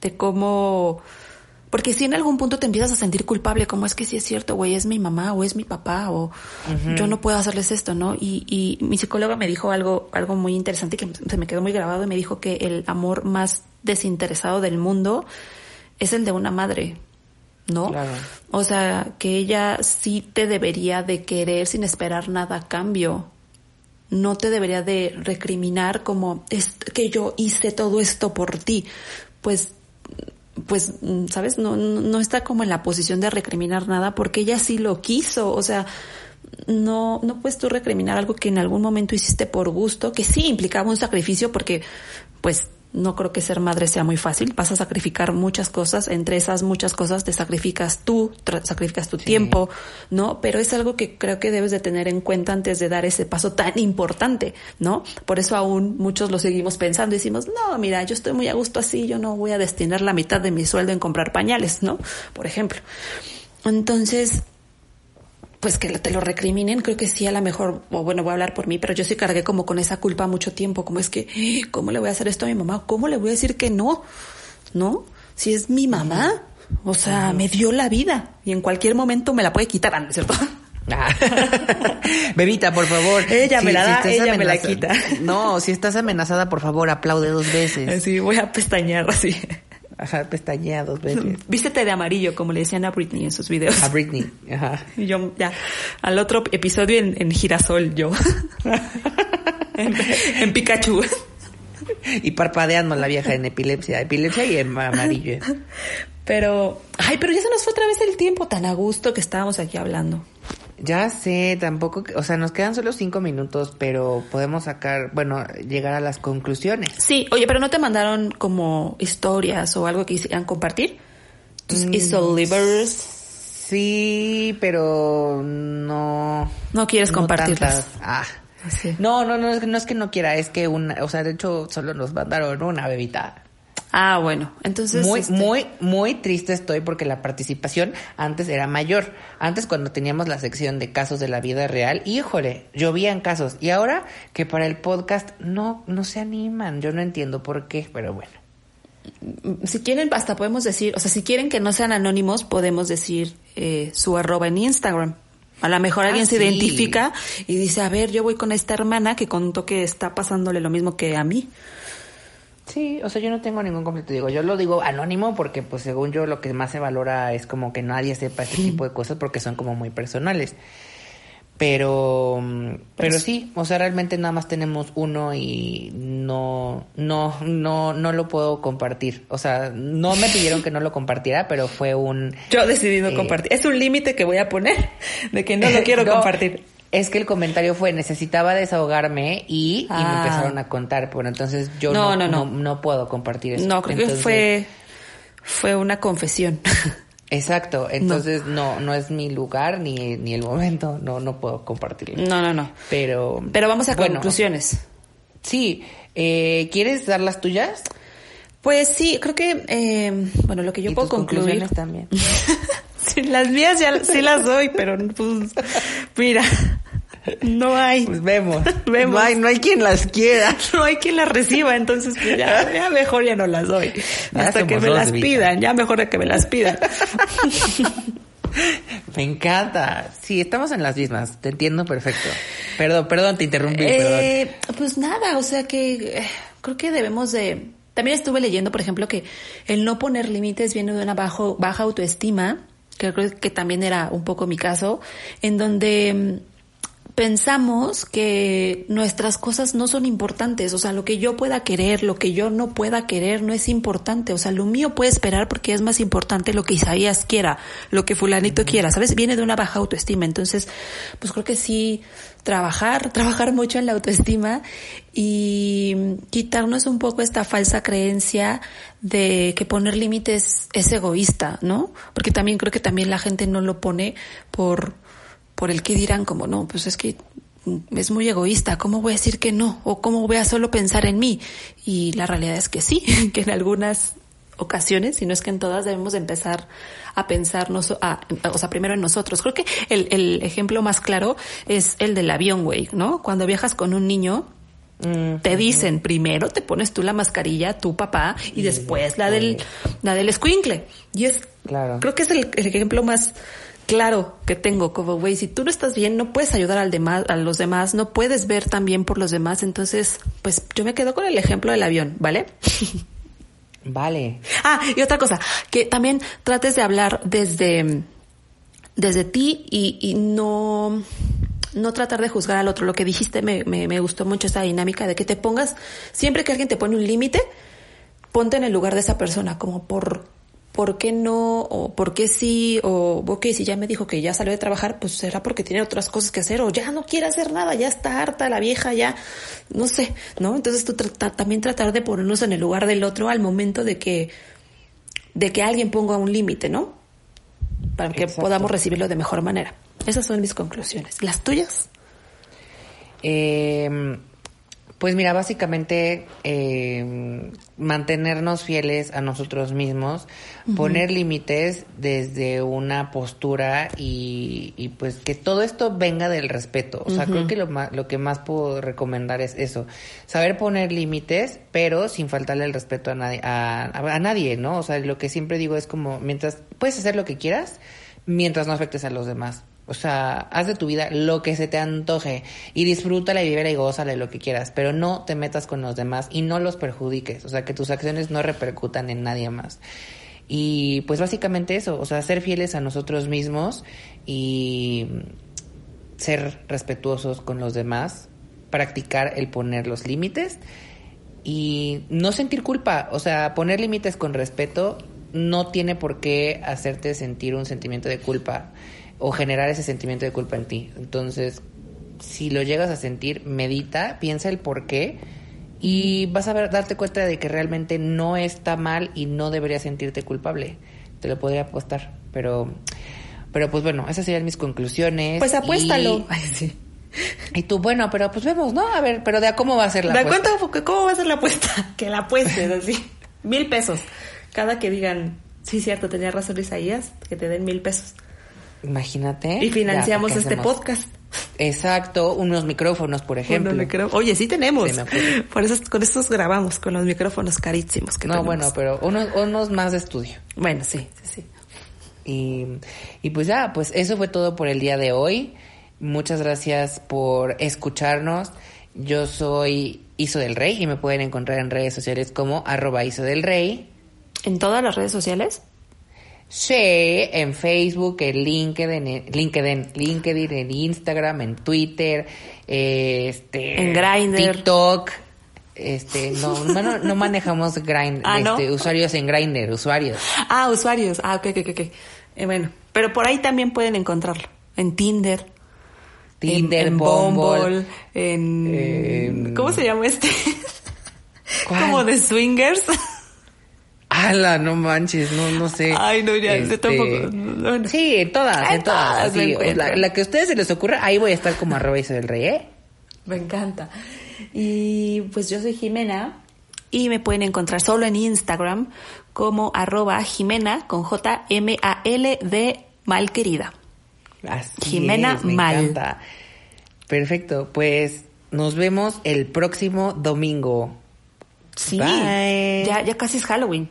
Speaker 2: de cómo porque si en algún punto te empiezas a sentir culpable, como es que si es cierto, güey, es mi mamá o es mi papá o yo no puedo hacerles esto, ¿no? Y, y mi psicóloga me dijo algo, algo muy interesante que se me quedó muy grabado y me dijo que el amor más desinteresado del mundo es el de una madre, ¿no? O sea, que ella sí te debería de querer sin esperar nada a cambio. No te debería de recriminar como es que yo hice todo esto por ti. Pues pues, mm, ¿sabes? No, no está como en la posición de recriminar nada porque ella sí lo quiso, o sea, no, no puedes tú recriminar algo que en algún momento hiciste por gusto, que sí implicaba un sacrificio porque, pues, no creo que ser madre sea muy fácil. Vas a sacrificar muchas cosas. Entre esas muchas cosas te sacrificas tú, sacrificas tu tiempo, ¿no? Pero es algo que creo que debes de tener en cuenta antes de dar ese paso tan importante, ¿no? Por eso aún muchos lo seguimos pensando y decimos, no, mira, yo estoy muy a gusto así, yo no voy a destinar la mitad de mi sueldo en comprar pañales, ¿no? Por ejemplo. Entonces, pues que te lo recriminen, creo que sí a lo mejor, o bueno, voy a hablar por mí, pero yo sí cargué como con esa culpa mucho tiempo, como es que, ¿cómo le voy a hacer esto a mi mamá? ¿Cómo le voy a decir que no? ¿No? Si es mi mamá, o sea, me dio la vida y en cualquier momento me la puede quitar, ¿no es cierto?
Speaker 1: Ah. Bebita, por favor.
Speaker 2: Ella me la da, ella me la quita.
Speaker 1: No, si estás amenazada, por favor, aplaude dos veces.
Speaker 2: Sí, voy a pestañear así.
Speaker 1: Ajá, pestañeados, veces.
Speaker 2: Vístete de amarillo, como le decían a Britney en sus videos.
Speaker 1: A Britney, ajá.
Speaker 2: Y yo, ya, al otro episodio en, girasol, yo. en, Pikachu.
Speaker 1: Y parpadeando la vieja en epilepsia, epilepsia y en amarillo.
Speaker 2: Pero, ay, pero ya se nos fue otra vez el tiempo tan a gusto que estábamos aquí hablando.
Speaker 1: Ya sé, tampoco, o sea, nos quedan solo cinco minutos, pero podemos sacar, bueno, llegar a las conclusiones.
Speaker 2: Sí, oye, pero no te mandaron como historias o algo que quisieran compartir. Tus mm,
Speaker 1: Sí, pero no.
Speaker 2: No quieres compartirlas.
Speaker 1: ah. No, no, no, no es que no quiera, es que una, o sea, de hecho solo nos mandaron una bebita.
Speaker 2: Ah, bueno, entonces...
Speaker 1: Muy, este muy, muy triste estoy porque la participación antes era mayor. Antes cuando teníamos la sección de casos de la vida real, híjole, llovían casos. Y ahora que para el podcast no, no se animan. Yo no entiendo por qué, pero bueno.
Speaker 2: Si quieren, hasta podemos decir, o sea, si quieren que no sean anónimos, podemos decir eh, su arroba en Instagram. A lo mejor alguien ah, se identifica y dice, a ver, yo voy con esta hermana que contó que está pasándole lo mismo que a mí.
Speaker 1: Sí, o sea, yo no tengo ningún conflicto. Digo, yo lo digo anónimo porque, pues, según yo, lo que más se valora es como que nadie sepa este tipo de cosas porque son como muy personales. Pero, pero sí, o sea, realmente nada más tenemos uno y no, no, no, no lo puedo compartir. O sea, no me pidieron que no lo compartiera, pero fue un.
Speaker 2: Yo decidí no eh, compartir. Es un límite que voy a poner de que no lo quiero compartir.
Speaker 1: Es que el comentario fue, necesitaba desahogarme y, me ah. empezaron a contar. Bueno, entonces yo no, no, no, puedo compartir eso.
Speaker 2: No, creo que fue, fue una confesión.
Speaker 1: Exacto, entonces no. no, es mi lugar ni, ni el momento, no, no puedo compartirlo.
Speaker 2: No, no, no.
Speaker 1: Pero,
Speaker 2: Pero vamos a conclusiones.
Speaker 1: Sí, eh, ¿quieres dar las tuyas?
Speaker 2: Pues sí, creo que, eh, bueno, lo que yo puedo concluir.
Speaker 1: también.
Speaker 2: sí, las mías ya sí las doy, pero pues, mira, no hay.
Speaker 1: Pues vemos. vemos. No hay, no hay quien las quiera.
Speaker 2: No hay quien las reciba, entonces pues ya, mejor ya no las doy. Hasta que me las pidan, ya mejor que me las pidan.
Speaker 1: Me encanta. Sí, estamos en las mismas. Te entiendo perfecto. Perdón, perdón, te interrumpí.
Speaker 2: Eh, pues nada, o sea que eh, creo que debemos de. También estuve leyendo, por ejemplo, que el no poner límites viene de una bajo, baja autoestima, que creo que también era un poco mi caso, en donde pensamos que nuestras cosas no son importantes, o sea, lo que yo pueda querer, lo que yo no pueda querer no es importante, o sea, lo mío puede esperar porque es más importante lo que Isaías quiera, lo que fulanito quiera, ¿sabes? Viene de una baja autoestima, entonces, pues creo que sí, trabajar, trabajar mucho en la autoestima y quitarnos un poco esta falsa creencia de que poner límites es egoísta, ¿no? Porque también creo que también la gente no lo pone por por el que dirán como, no, pues es que es muy egoísta, ¿cómo voy a decir que no? ¿O cómo voy a solo pensar en mí? Y la realidad es que sí, que en algunas ocasiones, si no es que en todas debemos empezar a pensar, o sea, primero en nosotros. Creo que el, el ejemplo más claro es el del avión, güey, ¿no? Cuando viajas con un niño, mm, te dicen, primero te pones tú la mascarilla, tu papá, y después la del, la del squinkle. Y es, claro. creo que es el ejemplo más, claro que tengo como, güey, si tú no estás bien, no puedes ayudar al demás, a los demás, no puedes ver también por los demás. Entonces, pues yo me quedo con el ejemplo del avión, ¿vale?
Speaker 1: Vale.
Speaker 2: Ah, y otra cosa, que también trates de hablar desde, desde ti y, y no, no tratar de juzgar al otro. Lo que dijiste me, me, me gustó mucho esa dinámica de que te pongas, siempre que alguien te pone un límite, ponte en el lugar de esa persona, como por ¿por qué no? O ¿por qué sí? O, ok, si ya me dijo que ya salió de trabajar, pues será porque tiene otras cosas que hacer o ya no quiere hacer nada, ya está harta la vieja, ya, no sé, ¿no? Entonces tú también tratar de ponernos en el lugar del otro al momento de que, de que alguien ponga un límite, ¿no? Para que podamos recibirlo de mejor manera. Esas son mis conclusiones. ¿Las tuyas?
Speaker 1: Eh, pues mira, básicamente eh, mantenernos fieles a nosotros mismos, poner límites desde una postura y, y, pues que todo esto venga del respeto. O sea, creo que lo, lo que más puedo recomendar es eso, saber poner límites, pero sin faltarle el respeto a nadie, a, a nadie, ¿no? O sea, lo que siempre digo es como, mientras puedes hacer lo que quieras, mientras no afectes a los demás. O sea, haz de tu vida lo que se te antoje y disfrútala y vívela y gózala lo que quieras, pero no te metas con los demás y no los perjudiques, o sea, que tus acciones no repercutan en nadie más. Y pues básicamente eso, o sea, ser fieles a nosotros mismos y ser respetuosos con los demás, practicar el poner los límites y no sentir culpa, o sea, poner límites con respeto no tiene por qué hacerte sentir un sentimiento de culpa o generar ese sentimiento de culpa en ti. Entonces, si lo llegas a sentir, medita, piensa el por qué y vas a ver, darte cuenta de que realmente no está mal y no deberías sentirte culpable. Te lo podría apostar, pero pero pues bueno, esas serían mis conclusiones.
Speaker 2: Pues apuéstalo.
Speaker 1: Y, tú, bueno, pero pues vemos, ¿no? A ver, pero de a cómo va a ser la
Speaker 2: apuesta. Cuenta, ¿Cómo va a ser la apuesta? Que la apuestes así. mil pesos. Cada que digan, sí, cierto, tenía razón Isaías, que te den mil pesos.
Speaker 1: Imagínate.
Speaker 2: Y financiamos este podcast.
Speaker 1: Exacto, unos micrófonos, por ejemplo.
Speaker 2: Oye, sí tenemos. por eso con estos grabamos, con los micrófonos carísimos que
Speaker 1: No, bueno, pero unos, unos más de estudio.
Speaker 2: Bueno, sí, sí, sí.
Speaker 1: Y, y pues ya, pues eso fue todo por el día de hoy. Muchas gracias por escucharnos. Yo soy Iso del Rey y me pueden encontrar en redes sociales como arroba Iso del Rey.
Speaker 2: ¿En todas las redes sociales?
Speaker 1: Sí, en Facebook, en LinkedIn, LinkedIn, LinkedIn, en Instagram, en Twitter, este,
Speaker 2: en Grindr,
Speaker 1: TikTok, este, no, no, no manejamos Grindr, ah, este, usuarios en Grindr, usuarios.
Speaker 2: Ah, usuarios, ah, ok, ok, ok. Eh, bueno, pero por ahí también pueden encontrarlo, en Tinder.
Speaker 1: Tinder,
Speaker 2: en, Bumble, en, ¿cómo se llama este? Como de swingers.
Speaker 1: Ala, no manches, no, no sé.
Speaker 2: Ay, no, ya, este, tampoco.
Speaker 1: Sí, en todas, en todas. la, que a ustedes se les ocurra, ahí voy a estar como arroba del rey, ¿eh?
Speaker 2: Me encanta. Y pues yo soy Jimena y me pueden encontrar solo en Instagram como arroba Jimena con J-M-A-L de mal querida. Jimena Mal.
Speaker 1: Perfecto, pues nos vemos el próximo domingo.
Speaker 2: Sí, ya, ya casi es Halloween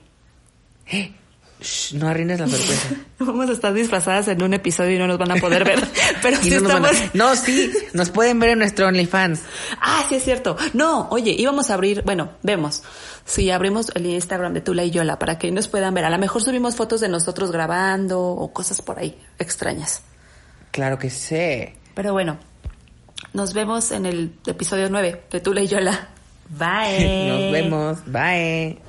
Speaker 1: no arruines la sorpresa.
Speaker 2: Vamos a estar disfrazadas en un episodio y no nos van a poder ver. Pero sí
Speaker 1: estamos... no, sí, nos pueden ver en nuestro OnlyFans.
Speaker 2: Ah, sí es cierto. No, oye, íbamos a abrir, bueno, vemos. Si abrimos el Instagram de Tula y Yola para que nos puedan ver. A lo mejor subimos fotos de nosotros grabando o cosas por ahí extrañas.
Speaker 1: Claro que sí.
Speaker 2: Pero bueno, nos vemos en el episodio 9 de Tula y Yola. Bye.
Speaker 1: nos vemos. Bye.